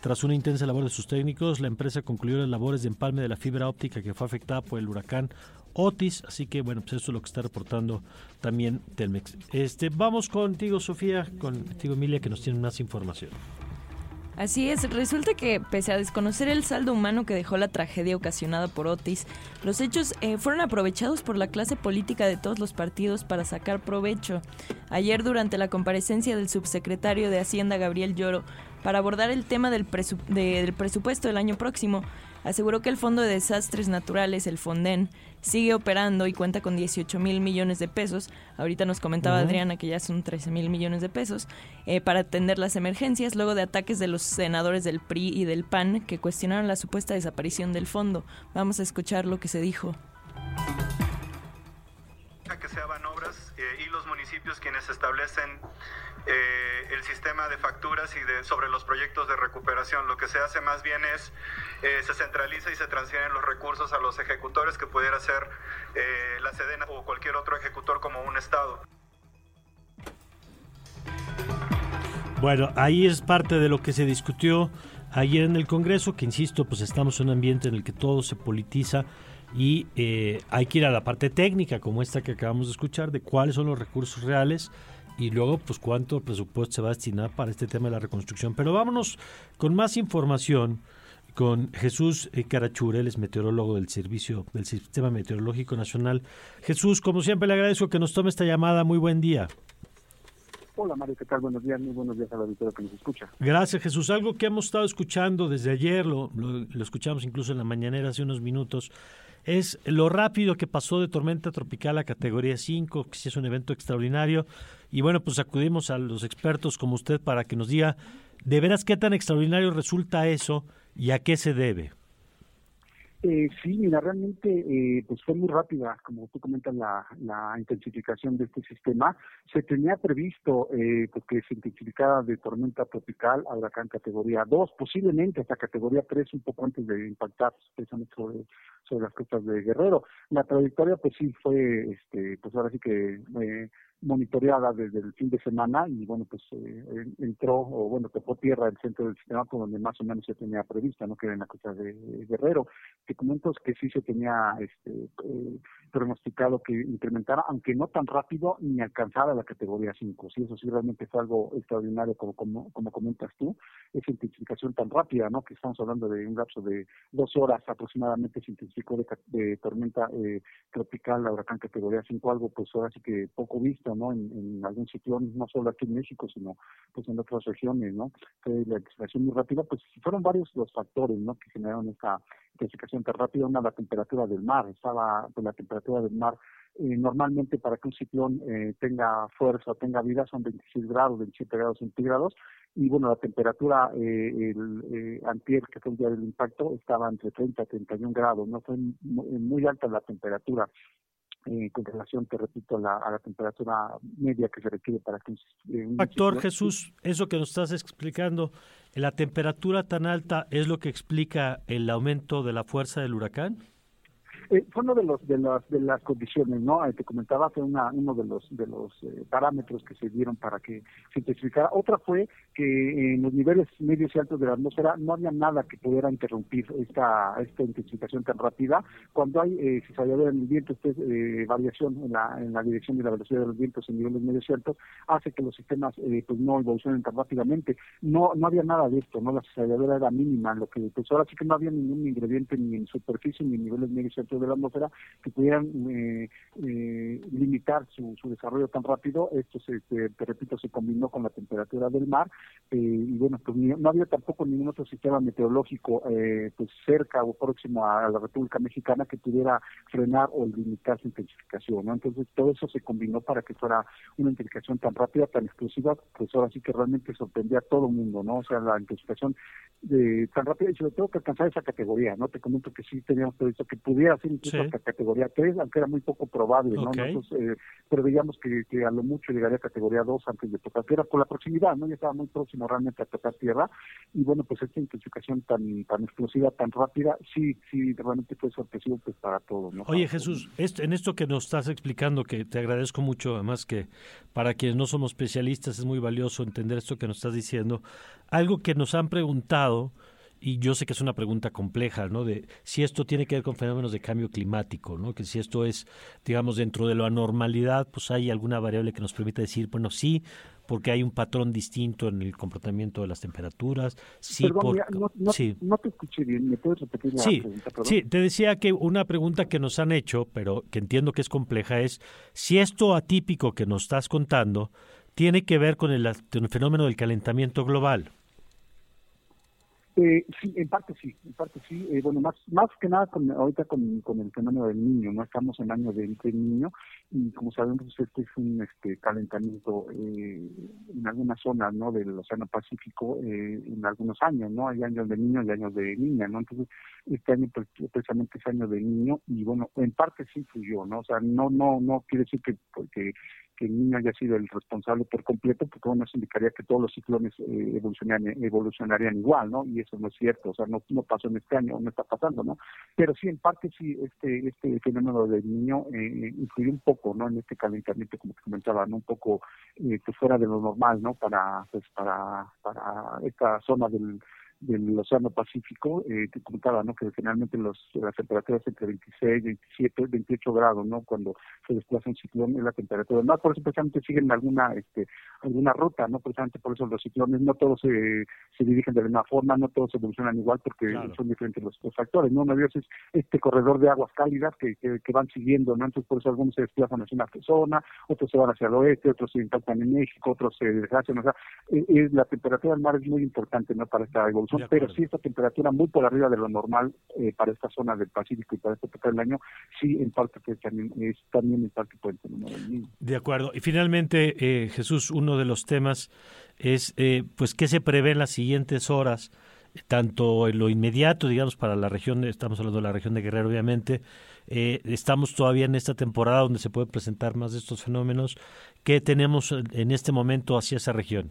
Tras una intensa labor de sus técnicos, la empresa concluyó las labores de empalme de la fibra óptica que fue afectada por el huracán Otis. Así que bueno, pues eso es lo que está reportando también Telmex. Este, vamos contigo, Sofía, contigo, Emilia, que nos tienen más información. Así es, resulta que pese a desconocer el saldo humano que dejó la tragedia ocasionada por Otis, los hechos eh, fueron aprovechados por la clase política de todos los partidos para sacar provecho. Ayer, durante la comparecencia del subsecretario de Hacienda, Gabriel Lloro, para abordar el tema del, del presupuesto del año próximo, aseguró que el Fondo de Desastres Naturales, el FONDEN, sigue operando y cuenta con 18 mil millones de pesos. Ahorita nos comentaba Adriana que ya son 13 mil millones de pesos eh, para atender las emergencias luego de ataques de los senadores del PRI y del PAN que cuestionaron la supuesta desaparición del fondo. Vamos a escuchar lo que se dijo. Que se hagan obras eh, y los municipios quienes establecen eh, el sistema de facturas y de, sobre los proyectos de recuperación. Lo que se hace más bien es, eh, se centraliza y se transfieren los recursos a los ejecutores que pudiera ser eh, la Sedena o cualquier otro ejecutor como un Estado. Bueno, ahí es parte de lo que se discutió ayer en el Congreso, que insisto, pues estamos en un ambiente en el que todo se politiza y hay que ir a la parte técnica, como esta que acabamos de escuchar, de cuáles son los recursos reales y luego pues cuánto presupuesto se va a destinar para este tema de la reconstrucción. Pero vámonos con más información con Jesús eh, Carachure, es meteorólogo del Servicio del Sistema Meteorológico Nacional. Jesús, como siempre le agradezco que nos tome esta llamada. Muy buen día. Hola Mario, ¿qué tal? Buenos días, muy buenos días a la auditorio que nos escucha. Gracias Jesús. Algo que hemos estado escuchando desde ayer, lo, lo escuchamos incluso en la mañanera hace unos minutos, es lo rápido que pasó de tormenta tropical a categoría 5, que sí es un evento extraordinario. Y bueno, pues acudimos a los expertos como usted para que nos diga de veras qué tan extraordinario resulta eso y a qué se debe. Eh, sí, mira, realmente eh, pues fue muy rápida, como tú comentas, la, la intensificación de este sistema. Se tenía previsto eh, pues, que se intensificara de tormenta tropical a huracán categoría 2, posiblemente hasta categoría 3, un poco antes de impactar sobre, sobre las costas de Guerrero. La trayectoria, pues sí, fue, este, pues ahora sí que eh, monitoreada desde el fin de semana y bueno pues eh, entró o bueno tocó tierra el centro del sistema por donde más o menos se tenía prevista no que era en la costa de, Guerrero. Te comento que sí se tenía este eh, pronosticado que incrementara aunque no tan rápido ni alcanzara la categoría 5 sí eso sí realmente fue algo extraordinario como como, como comentas tú esa intensificación tan rápida no que estamos hablando de un lapso de dos horas aproximadamente se intensificó de, tormenta eh, tropical a huracán categoría 5 algo pues ahora sí que poco visto en, algún ciclón, no solo aquí en México, sino pues en otras regiones, ¿no? La extracción muy rápida, pues fueron varios los factores, ¿no? Que generaron esta intensificación tan rápida. Una, la temperatura del mar, estaba, pues la temperatura del mar eh, normalmente para que un ciclón eh, tenga fuerza, tenga vida, son 26 grados, 27 grados centígrados. Y bueno, la temperatura, eh, el eh, antier, que fue el día del impacto, estaba entre 30 y 31 grados, no fue muy alta la temperatura eh, con relación, te repito, la, a la temperatura media que se requiere para que eh. Factor Jesús, eso que nos estás explicando, ¿la temperatura tan alta es lo que explica el aumento de la fuerza del huracán? Eh, fue uno de los de las de las condiciones, ¿no? Te comentaba fue una, uno de los de los eh, parámetros que se dieron para que se intensificara. Otra fue que en los niveles medios y altos de la atmósfera no había nada que pudiera interrumpir esta esta intensificación tan rápida. Cuando hay eh, si en el viento, este, eh, variación en la en la dirección de la velocidad de los vientos en niveles medios y altos, hace que los sistemas eh, pues no evolucionen tan rápidamente. No no había nada de esto, no la cizalladora era mínima, lo que pues ahora sí que no había ningún ingrediente ni en superficie ni en niveles medios y altos de la atmósfera que pudieran eh, eh, limitar su, su, desarrollo tan rápido. Esto, se, te, repito, se combinó con la temperatura del mar eh, y bueno, pues no había tampoco ningún otro sistema meteorológico pues cerca o próximo a, la República Mexicana que pudiera frenar o limitar su intensificación. ¿no? Entonces todo eso se combinó para que fuera una intensificación tan rápida, tan exclusiva, pues ahora sí que realmente sorprendía a todo el mundo, ¿no? O sea, la intensificación de, tan rápida y sobre todo que alcanzar esa categoría, ¿no? Te comento que sí teníamos previsto que pudiera ser incluso hasta categoría 3, aunque era muy poco probable, ¿no? Nosotros eh, preveíamos que, que, a lo mucho llegaría a categoría 2 antes de tocar tierra por la proximidad, ¿no? Ya estaba muy próximo realmente a tocar tierra y bueno, pues esta intensificación tan tan explosiva, tan rápida, sí, sí, realmente fue sorpresivo pues para todos, ¿no? Oye, Jesús, en esto que nos estás explicando, que te agradezco mucho, además que para quienes no somos especialistas es muy valioso entender esto que nos estás diciendo, algo que nos han preguntado y yo sé que es una pregunta compleja, ¿no? De si esto tiene que ver con fenómenos de cambio climático, ¿no? Que si esto es, digamos, dentro de la anormalidad, pues hay alguna variable que nos permite decir, bueno, sí, porque hay un patrón distinto en el comportamiento de las temperaturas. Sí, no, sí. no, te escuché bien, ¿me puedes repetir la pregunta? Sí, te decía que una pregunta que nos han hecho, pero que entiendo que es compleja, es si esto atípico que nos estás contando tiene que ver con el fenómeno del calentamiento global. Eh, sí, en parte sí, en parte sí. Eh, bueno, más más que nada con, ahorita con, con el fenómeno del niño, no estamos en año de, niño y como sabemos este es un este calentamiento eh, en algunas zonas, ¿no? Del Océano Pacífico eh, en algunos años, ¿no? Hay años de niño y años de niña, ¿no? Entonces este año pues, precisamente es año de niño y bueno, en parte sí influyó, ¿no? O sea, no no no quiere decir que porque que el niño haya sido el responsable por completo, porque bueno, eso indicaría que todos los ciclones eh, evolucionarían, evolucionarían igual, ¿no? Y eso no es cierto, o sea, no, no pasó en este año, no está pasando, ¿no? Pero sí, en parte sí, este este fenómeno del niño eh, influyó un poco, ¿no? En este calentamiento, como te comentaba, ¿no? Un poco eh, pues fuera de lo normal, ¿no? Para, pues, para, para esta zona del del Océano Pacífico, eh, te comentaba, ¿no? Que generalmente los, las temperaturas entre 26, 27, 28 grados, ¿no? Cuando se desplaza un ciclón es la temperatura del mar, por eso precisamente siguen alguna, este, alguna ruta, ¿no? Precisamente por eso los ciclones no todos se, se dirigen de la misma forma, no todos evolucionan igual porque son diferentes los, factores, ¿no? Una vez es este corredor de aguas cálidas que, que, van siguiendo, ¿no? Entonces por eso algunos se desplazan hacia una zona, otros se van hacia el oeste, otros se impactan en México, otros se desplazan, o sea, eh, la temperatura del mar es muy importante, ¿no? Para esta evolución pero sí esta temperatura muy por arriba de lo normal eh, para esta zona del Pacífico y para esta época del año, sí en parte pues, también, es también en parte puede tener De acuerdo. Y finalmente, eh, Jesús, uno de los temas es eh, pues qué se prevé en las siguientes horas tanto en lo inmediato, digamos, para la región, estamos hablando de la región de Guerrero, obviamente, estamos todavía en esta temporada donde se puede presentar más de estos fenómenos. ¿Qué tenemos en este momento hacia esa región?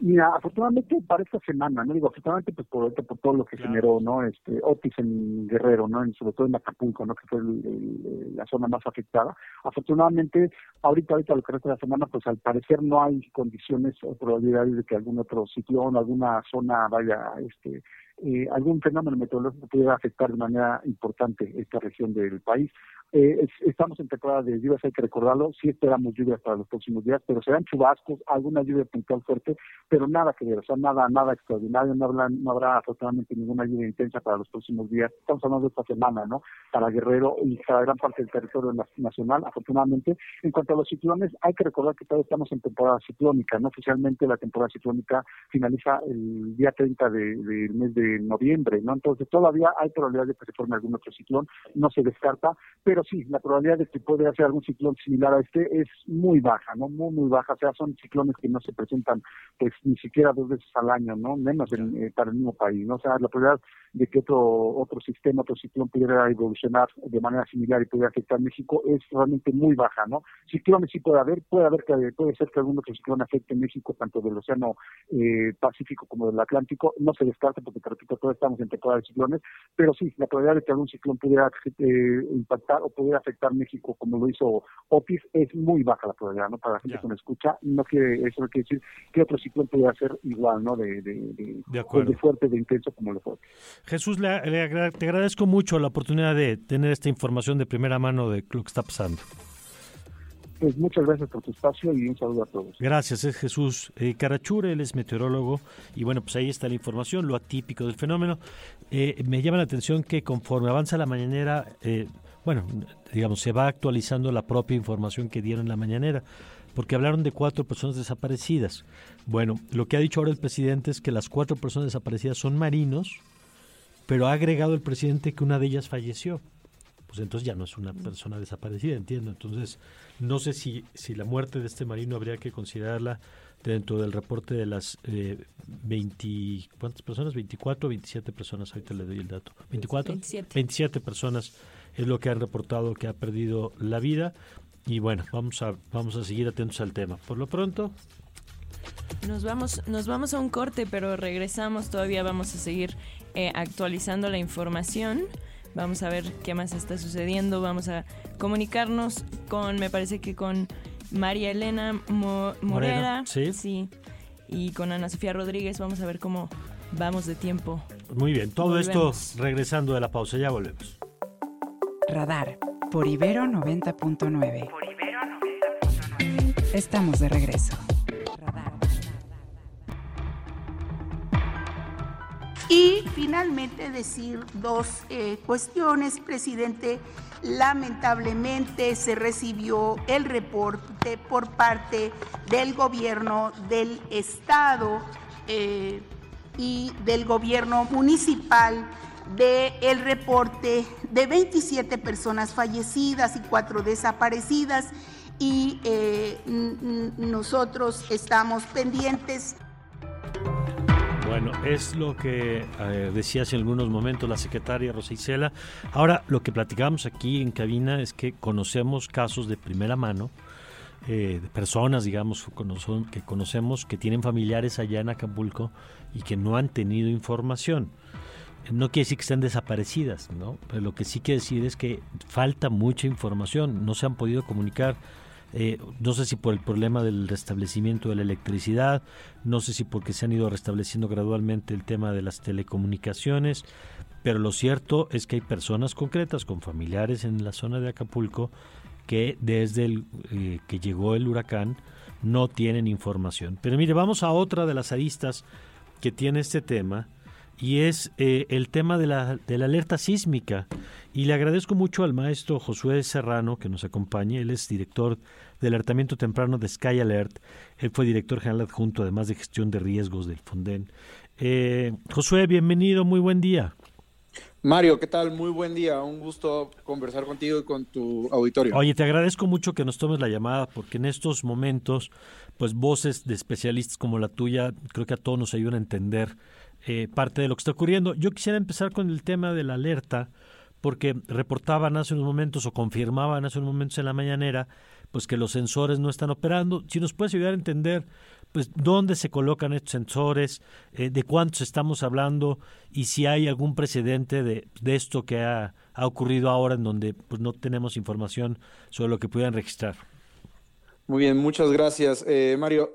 Mira, afortunadamente para esta semana, no digo afortunadamente pues por, por todo lo que generó, ¿no? Este Otis en Guerrero, ¿no? En, sobre todo en Acapulco, ¿no? Que fue la zona más afectada. Afortunadamente, ahorita, ahorita lo que resta de la semana, pues al parecer no hay condiciones o probabilidades de que algún otro ciclón, alguna zona vaya, este, eh, algún fenómeno meteorológico pudiera afectar de manera importante esta región del país. Eh, estamos en temporada de lluvias, hay que recordarlo, sí esperamos lluvias para los próximos días, pero serán chubascos, alguna lluvia puntual fuerte, pero nada que ver, o sea, nada, nada extraordinario, no habrá, no habrá afortunadamente ninguna lluvia intensa para los próximos días. Estamos hablando de esta semana, ¿no? Para Guerrero y para gran parte del territorio nacional, afortunadamente. En cuanto a los ciclones, hay que recordar que todavía estamos en temporada ciclónica, ¿no? Oficialmente la temporada ciclónica finaliza el día 30 del de, mes de noviembre, ¿no? Entonces todavía hay probabilidad de que se forme algún otro ciclón, no se descarta, pero sí, la probabilidad de que puede hacer algún ciclón similar a este es muy baja, ¿no? Muy, muy baja. O sea, son ciclones que no se presentan, pues, ni siquiera dos veces al año, ¿no? Menos eh, para el mismo país, ¿no? O sea, la probabilidad de que otro otro sistema, otro ciclón pudiera evolucionar de manera similar y pudiera afectar México es realmente muy baja, ¿no? Ciclones sí puede haber, puede haber que puede ser que algún otro ciclón afecte México, tanto del Océano eh, Pacífico como del Atlántico. No se descarta porque, repito, todavía estamos en temporada de ciclones, pero sí, la probabilidad de que algún ciclón pudiera eh, impactar pudiera afectar México como lo hizo Otis, es muy baja la probabilidad, ¿no? Para la gente que me escucha, no quiere, eso no quiere decir que otro ciclón pudiera ser igual, ¿no? De, de, de, de, fuerte, de intenso como lo fue. Jesús, le, te agradezco mucho la oportunidad de tener esta información de primera mano de lo que está pasando. Pues muchas gracias por tu espacio y un saludo a todos. Gracias, es Jesús eh, Carachure, él es meteorólogo y bueno, pues ahí está la información, lo atípico del fenómeno. Eh, me llama la atención que conforme avanza la mañanera, eh, bueno, digamos, se va actualizando la propia información que dieron en la mañanera, porque hablaron de cuatro personas desaparecidas. Bueno, lo que ha dicho ahora el presidente es que las cuatro personas desaparecidas son marinos, pero ha agregado el presidente que una de ellas falleció. Pues entonces ya no es una persona desaparecida, entiendo. Entonces, no sé si, si la muerte de este marino habría que considerarla dentro del reporte de las eh, 20, ¿cuántas personas? 24 o 27 personas, ahorita le doy el dato. ¿24? 27. 27 personas es lo que han reportado que ha perdido la vida. Y bueno, vamos a, vamos a seguir atentos al tema. Por lo pronto, nos vamos, nos vamos a un corte, pero regresamos. Todavía vamos a seguir eh, actualizando la información. Vamos a ver qué más está sucediendo. Vamos a comunicarnos con, me parece que con María Elena Morera. ¿sí? sí. Y con Ana Sofía Rodríguez. Vamos a ver cómo vamos de tiempo. Muy bien, todo esto regresando de la pausa. Ya volvemos. Radar por Ibero 90.9. Por Ibero 90.9. Estamos de regreso. Finalmente decir dos eh, cuestiones, presidente. Lamentablemente se recibió el reporte por parte del gobierno del estado eh, y del gobierno municipal de el reporte de 27 personas fallecidas y cuatro desaparecidas y eh, nosotros estamos pendientes bueno, es lo que eh, decía hace algunos momentos la secretaria Rosa Isela. Ahora, lo que platicamos aquí en cabina es que conocemos casos de primera mano, eh, de personas, digamos, que conocemos que tienen familiares allá en Acapulco y que no han tenido información. No quiere decir que estén desaparecidas, ¿no? Pero lo que sí quiere decir es que falta mucha información, no se han podido comunicar eh, no sé si por el problema del restablecimiento de la electricidad, no sé si porque se han ido restableciendo gradualmente el tema de las telecomunicaciones, pero lo cierto es que hay personas concretas con familiares en la zona de Acapulco que desde el, eh, que llegó el huracán no tienen información. Pero mire, vamos a otra de las aristas que tiene este tema y es eh, el tema de la, de la alerta sísmica. Y le agradezco mucho al maestro Josué Serrano que nos acompañe. Él es director de alertamiento temprano de Sky Alert. Él fue director general adjunto, además de gestión de riesgos del Fonden. Eh, Josué, bienvenido, muy buen día. Mario, ¿qué tal? Muy buen día. Un gusto conversar contigo y con tu auditorio. Oye, te agradezco mucho que nos tomes la llamada porque en estos momentos, pues voces de especialistas como la tuya, creo que a todos nos ayudan a entender eh, parte de lo que está ocurriendo. Yo quisiera empezar con el tema de la alerta, porque reportaban hace unos momentos o confirmaban hace unos momentos en la mañanera, pues que los sensores no están operando. Si nos puedes ayudar a entender, pues dónde se colocan estos sensores, eh, de cuántos estamos hablando y si hay algún precedente de, de esto que ha, ha, ocurrido ahora en donde pues no tenemos información sobre lo que puedan registrar. Muy bien, muchas gracias, eh, Mario.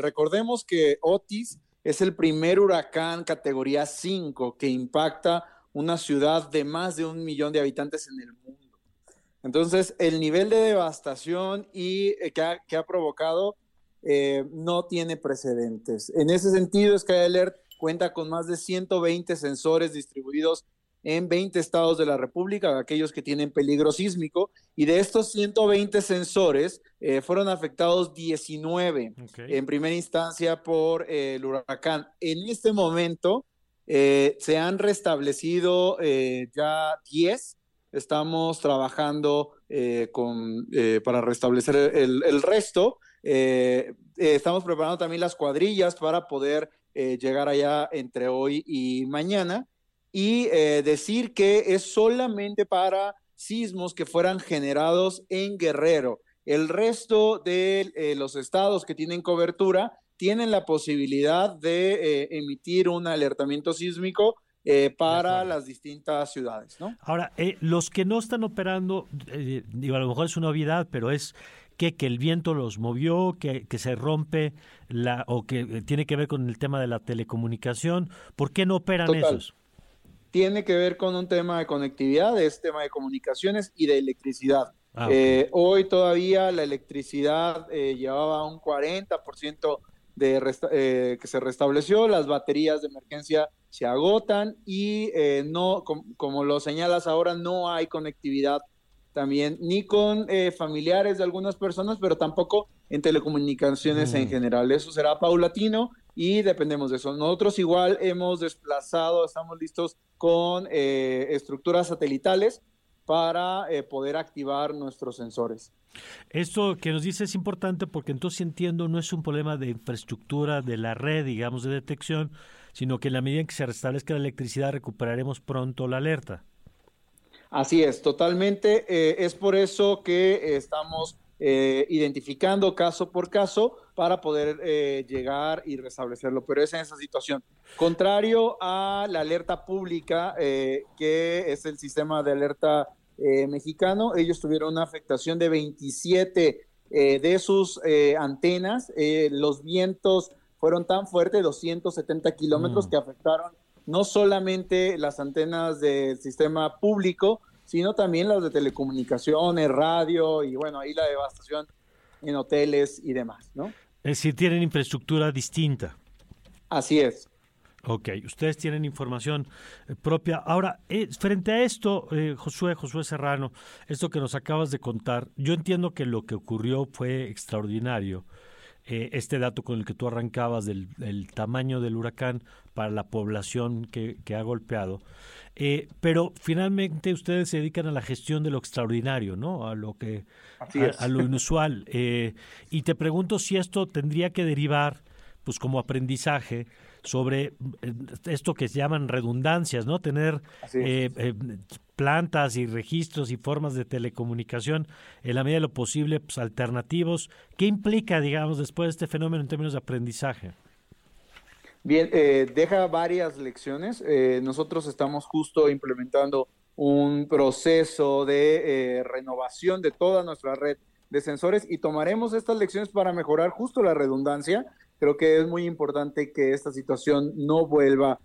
recordemos que Otis es el primer huracán categoría 5 que impacta una ciudad de más de un millón de habitantes en el mundo. Entonces, el nivel de devastación y, eh, que, ha, provocado eh, no tiene precedentes. En ese sentido, Sky Alert cuenta con más de 120 sensores distribuidos en 20 estados de la República, aquellos que tienen peligro sísmico, y de estos 120 sensores eh, fueron afectados 19 en primera instancia por eh, el huracán. En este momento eh, se han restablecido ya 10, estamos trabajando con, para restablecer el, el resto. estamos preparando también las cuadrillas para poder llegar allá entre hoy y mañana y eh, decir que es solamente para sismos que fueran generados en Guerrero. El resto de eh, los estados que tienen cobertura tienen la posibilidad de eh, emitir un alertamiento sísmico para las distintas ciudades. ¿no? Ahora, los que no están operando, digo, a lo mejor es una obviedad, pero es que, que el viento los movió, que, que se rompe la, o que tiene que ver con el tema de la telecomunicación. ¿Por qué no operan esos? Tiene que ver con un tema de conectividad, es tema de comunicaciones y de electricidad. Ah, eh, hoy todavía la electricidad eh, llevaba un 40% de eh, que se restableció, las baterías de emergencia se agotan y no, como lo señalas ahora, no hay conectividad también ni con familiares de algunas personas, pero tampoco en telecomunicaciones en mm. general. Eso será paulatino y dependemos de eso. Nosotros igual hemos desplazado, estamos listos con eh, estructuras satelitales para eh, poder activar nuestros sensores. Esto que nos dice es importante porque entonces entiendo no es un problema de infraestructura de la red, digamos, de detección, sino que en la medida en que se restablezca la electricidad recuperaremos pronto la alerta. Así es, totalmente. Eh, es por eso que estamos eh, identificando caso por caso para poder eh, llegar y restablecerlo. Pero es en esa situación. Contrario a la alerta pública, que es el sistema de alerta mexicano, ellos tuvieron una afectación de 27 de sus antenas. los vientos fueron tan fuertes, 270 kilómetros, mm. que afectaron no solamente las antenas del sistema público, sino también las de telecomunicaciones, radio y bueno, ahí la devastación en hoteles y demás, ¿no? Es decir, tienen infraestructura distinta. Así es. Ok, ustedes tienen información eh, propia. Ahora, eh, frente a esto, eh, Josué, Josué Serrano, esto que nos acabas de contar, yo entiendo que lo que ocurrió fue extraordinario, eh, este dato con el que tú arrancabas del, tamaño del huracán para la población que, ha golpeado. Eh, pero finalmente ustedes se dedican a la gestión de lo extraordinario, ¿no? A lo que a, lo inusual. Eh, y te pregunto si esto tendría que derivar, pues como aprendizaje sobre esto que se llaman redundancias, ¿no? Tener plantas y registros y formas de telecomunicación en la medida de lo posible pues, alternativos. ¿Qué implica, digamos, después de este fenómeno en términos de aprendizaje? Bien, eh, deja varias lecciones. Eh, nosotros estamos justo implementando un proceso de eh, renovación de toda nuestra red de sensores y tomaremos estas lecciones para mejorar justo la redundancia. Creo que es muy importante que esta situación no vuelva a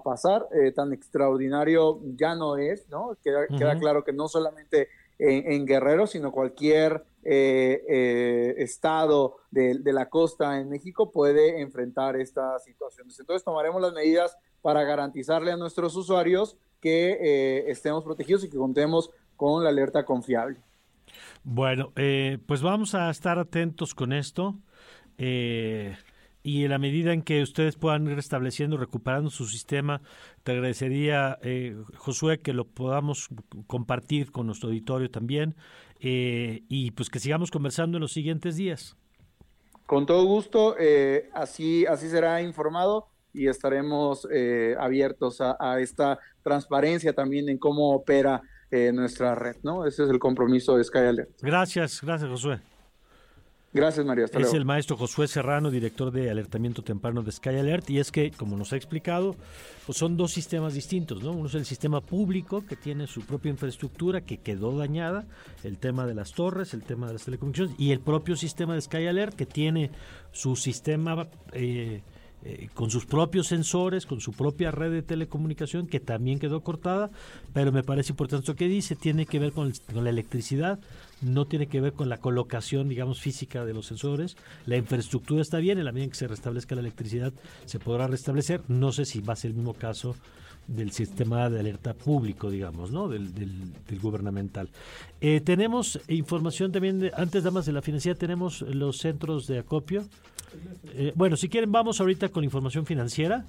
pasar. Eh, tan extraordinario ya no es, ¿no? Queda, queda claro que no solamente en, Guerrero, sino cualquier eh, eh, estado de, la costa en México puede enfrentar estas situaciones. Entonces tomaremos las medidas para garantizarle a nuestros usuarios que estemos protegidos y que contemos con la alerta confiable. Bueno, pues vamos a estar atentos con esto. Eh, y en la medida en que ustedes puedan ir restableciendo, recuperando su sistema, te agradecería, eh, Josué, que lo podamos compartir con nuestro auditorio también eh, y pues que sigamos conversando en los siguientes días. Con todo gusto, eh, así, así será informado y estaremos abiertos a, a, esta transparencia también en cómo opera nuestra red, ¿no? Ese es el compromiso de Sky Alert. Gracias, gracias, Josué. Gracias, María. es el maestro Josué Serrano, director de alertamiento temprano de Sky Alert. Y es que, como nos ha explicado, pues son dos sistemas distintos, ¿no? Uno es el sistema público, que tiene su propia infraestructura, que quedó dañada, el tema de las torres, el tema de las telecomunicaciones, y el propio sistema de Sky Alert, que tiene su sistema eh, eh, con sus propios sensores, con su propia red de telecomunicación, que también quedó cortada. Pero me parece importante lo que dice, tiene que ver con la electricidad no tiene que ver con la colocación, digamos, física de los sensores. La infraestructura está bien, en la medida en que se restablezca la electricidad se podrá restablecer. No sé si va a ser el mismo caso del sistema de alerta público, digamos, ¿no? Del, del, gubernamental. Eh, tenemos información también, de, antes más de la financiera, tenemos los centros de acopio. Eh, bueno, si quieren, vamos ahorita con información financiera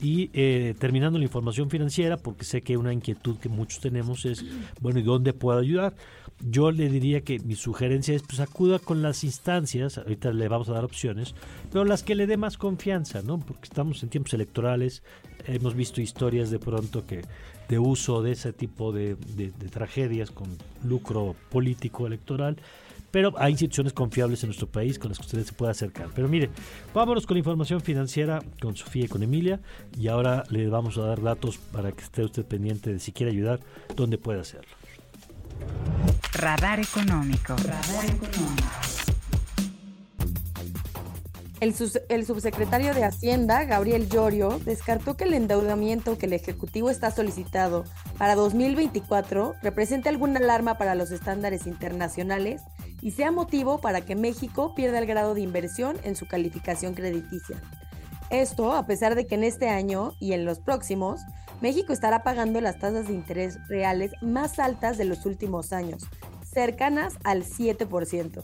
y eh, terminando la información financiera, porque sé que una inquietud que muchos tenemos es, bueno, ¿y dónde puedo ayudar? yo le diría que mi sugerencia es pues acuda con las instancias, ahorita le vamos a dar opciones, pero las que le dé más confianza, ¿no? Porque estamos en tiempos electorales, hemos visto historias de pronto que de uso de ese tipo de, tragedias con lucro político electoral, pero hay instituciones confiables en nuestro país con las que ustedes se puede acercar. Pero mire, vámonos con la información financiera con Sofía y con Emilia y ahora le vamos a dar datos para que esté usted pendiente de si quiere ayudar, dónde puede hacerlo. Radar económico. El, el, subsecretario de Hacienda, Gabriel Llorio, descartó que el endeudamiento que el Ejecutivo está solicitado para 2024 represente alguna alarma para los estándares internacionales y sea motivo para que México pierda el grado de inversión en su calificación crediticia. Esto a pesar de que en este año y en los próximos México estará pagando las tasas de interés reales más altas de los últimos años, cercanas al 7%.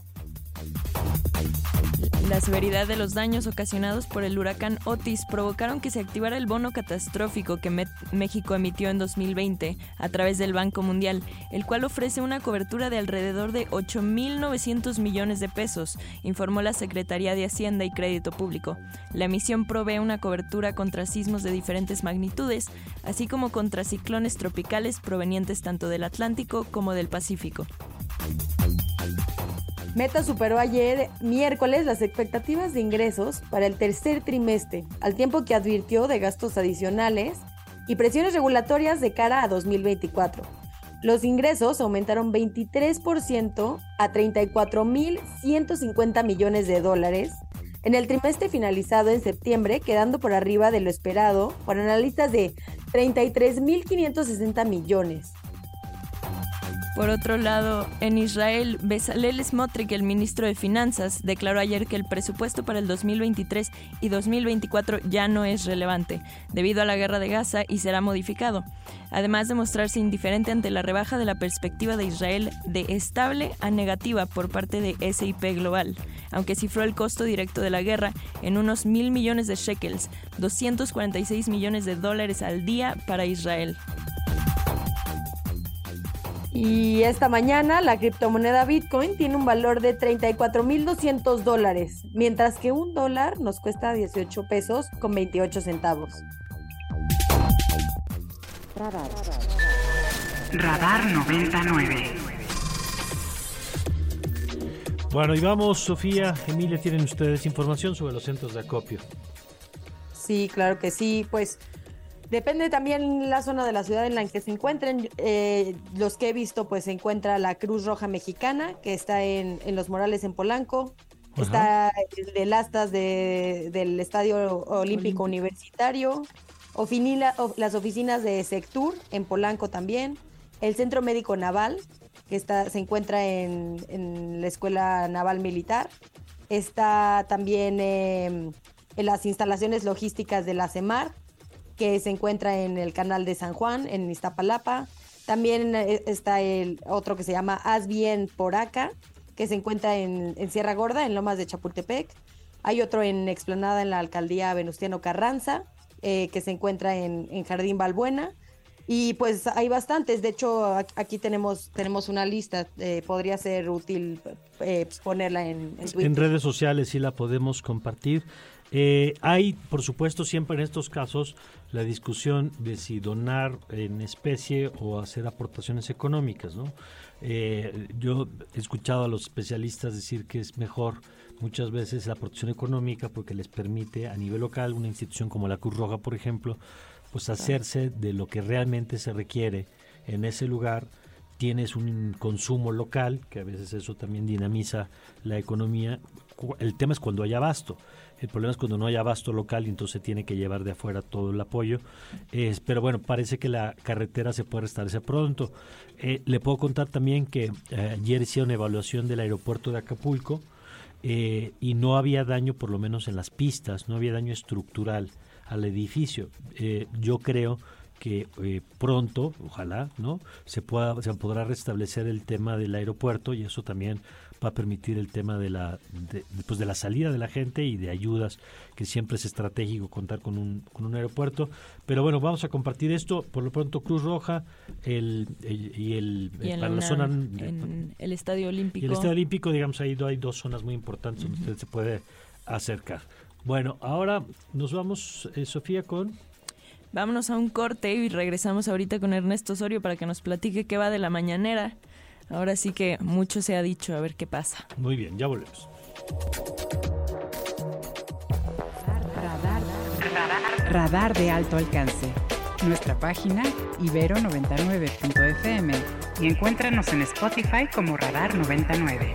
La severidad de los daños ocasionados por el huracán Otis provocaron que se activara el bono catastrófico que México emitió en 2020 a través del Banco Mundial, el cual ofrece una cobertura de alrededor de 8.900 millones de pesos, informó la Secretaría de Hacienda y Crédito Público. La emisión provee una cobertura contra sismos de diferentes magnitudes, así como contra ciclones tropicales provenientes tanto del Atlántico como del Pacífico. Meta superó ayer miércoles las expectativas de ingresos para el tercer trimestre, al tiempo que advirtió de gastos adicionales y presiones regulatorias de cara a 2024. Los ingresos aumentaron 23% a 34.150 millones de dólares en el trimestre finalizado en septiembre, quedando por arriba de lo esperado por analistas de 33.560 millones. Por otro lado, en Israel, Bezalel Smotrich, el ministro de Finanzas, declaró ayer que el presupuesto para el 2023 y 2024 ya no es relevante, debido a la guerra de Gaza y será modificado. Además de mostrarse indiferente ante la rebaja de la perspectiva de Israel de estable a negativa por parte de SIP Global, aunque cifró el costo directo de la guerra en unos mil millones de shekels, 246 millones de dólares al día para Israel. Y esta mañana la criptomoneda Bitcoin tiene un valor de 34.200 dólares, mientras que un dólar nos cuesta 18 pesos con 28 centavos. Radar. Radar 99. Bueno, y vamos, Sofía, Emilia, tienen ustedes información sobre los centros de acopio. Sí, claro que sí, pues Depende también la zona de la ciudad en la que se encuentren. Eh, los que he visto, pues se encuentra la Cruz Roja Mexicana, que está en, Los Morales, en Polanco. Está el de Lastas del Estadio Olímpico Universitario. las oficinas de Sectur en Polanco también. El Centro Médico Naval, que está, se encuentra en, la Escuela Naval Militar. Está también em, en las instalaciones logísticas de la CEMAR que se encuentra en el canal de San Juan, en Iztapalapa. También eh, está el otro que se llama Haz Bien por Acá, que se encuentra en, Sierra Gorda, en Lomas de Chapultepec. Hay otro en Explanada, en la alcaldía Venustiano Carranza, eh, que se encuentra en, Jardín Balbuena. Y pues hay bastantes, de hecho aquí tenemos, tenemos una lista, eh, podría ser útil ponerla en, en En redes sociales sí la podemos compartir. Eh, hay, por supuesto, siempre en estos casos la discusión de si donar en especie o hacer aportaciones económicas. ¿no? Eh, yo he escuchado a los especialistas decir que es mejor muchas veces la aportación económica porque les permite a nivel local, una institución como la Cruz Roja, por ejemplo, pues hacerse de lo que realmente se requiere en ese lugar tienes un consumo local, que a veces eso también dinamiza la economía. El tema es cuando hay abasto. El problema es cuando no hay abasto local y entonces tiene que llevar de afuera todo el apoyo. pero bueno, parece que la carretera se puede restablecer pronto. Eh, le puedo contar también que eh, ayer hicieron evaluación del aeropuerto de Acapulco eh, y no había daño, por lo menos en las pistas, no había daño estructural al edificio. yo creo que pronto, ojalá, ¿no? Se pueda, se podrá restablecer el tema del aeropuerto y eso también va a permitir el tema de la, de, pues de la salida de la gente y de ayudas, que siempre es estratégico contar con un, con un aeropuerto. Pero bueno, vamos a compartir esto. Por lo pronto, Cruz Roja el, y el, para la, zona... En el Estadio Olímpico. Y el Estadio Olímpico, digamos, ahí hay dos zonas muy importantes donde usted se puede acercar. Bueno, ahora nos vamos, eh, Sofía, con... Vámonos a un corte y regresamos ahorita con Ernesto Osorio para que nos platique qué va de la mañanera. Ahora sí que mucho se ha dicho, a ver qué pasa. Muy bien, ya volvemos. Radar, de alto alcance. Nuestra página ibero99.fm y encuéntranos en Spotify como Radar 99.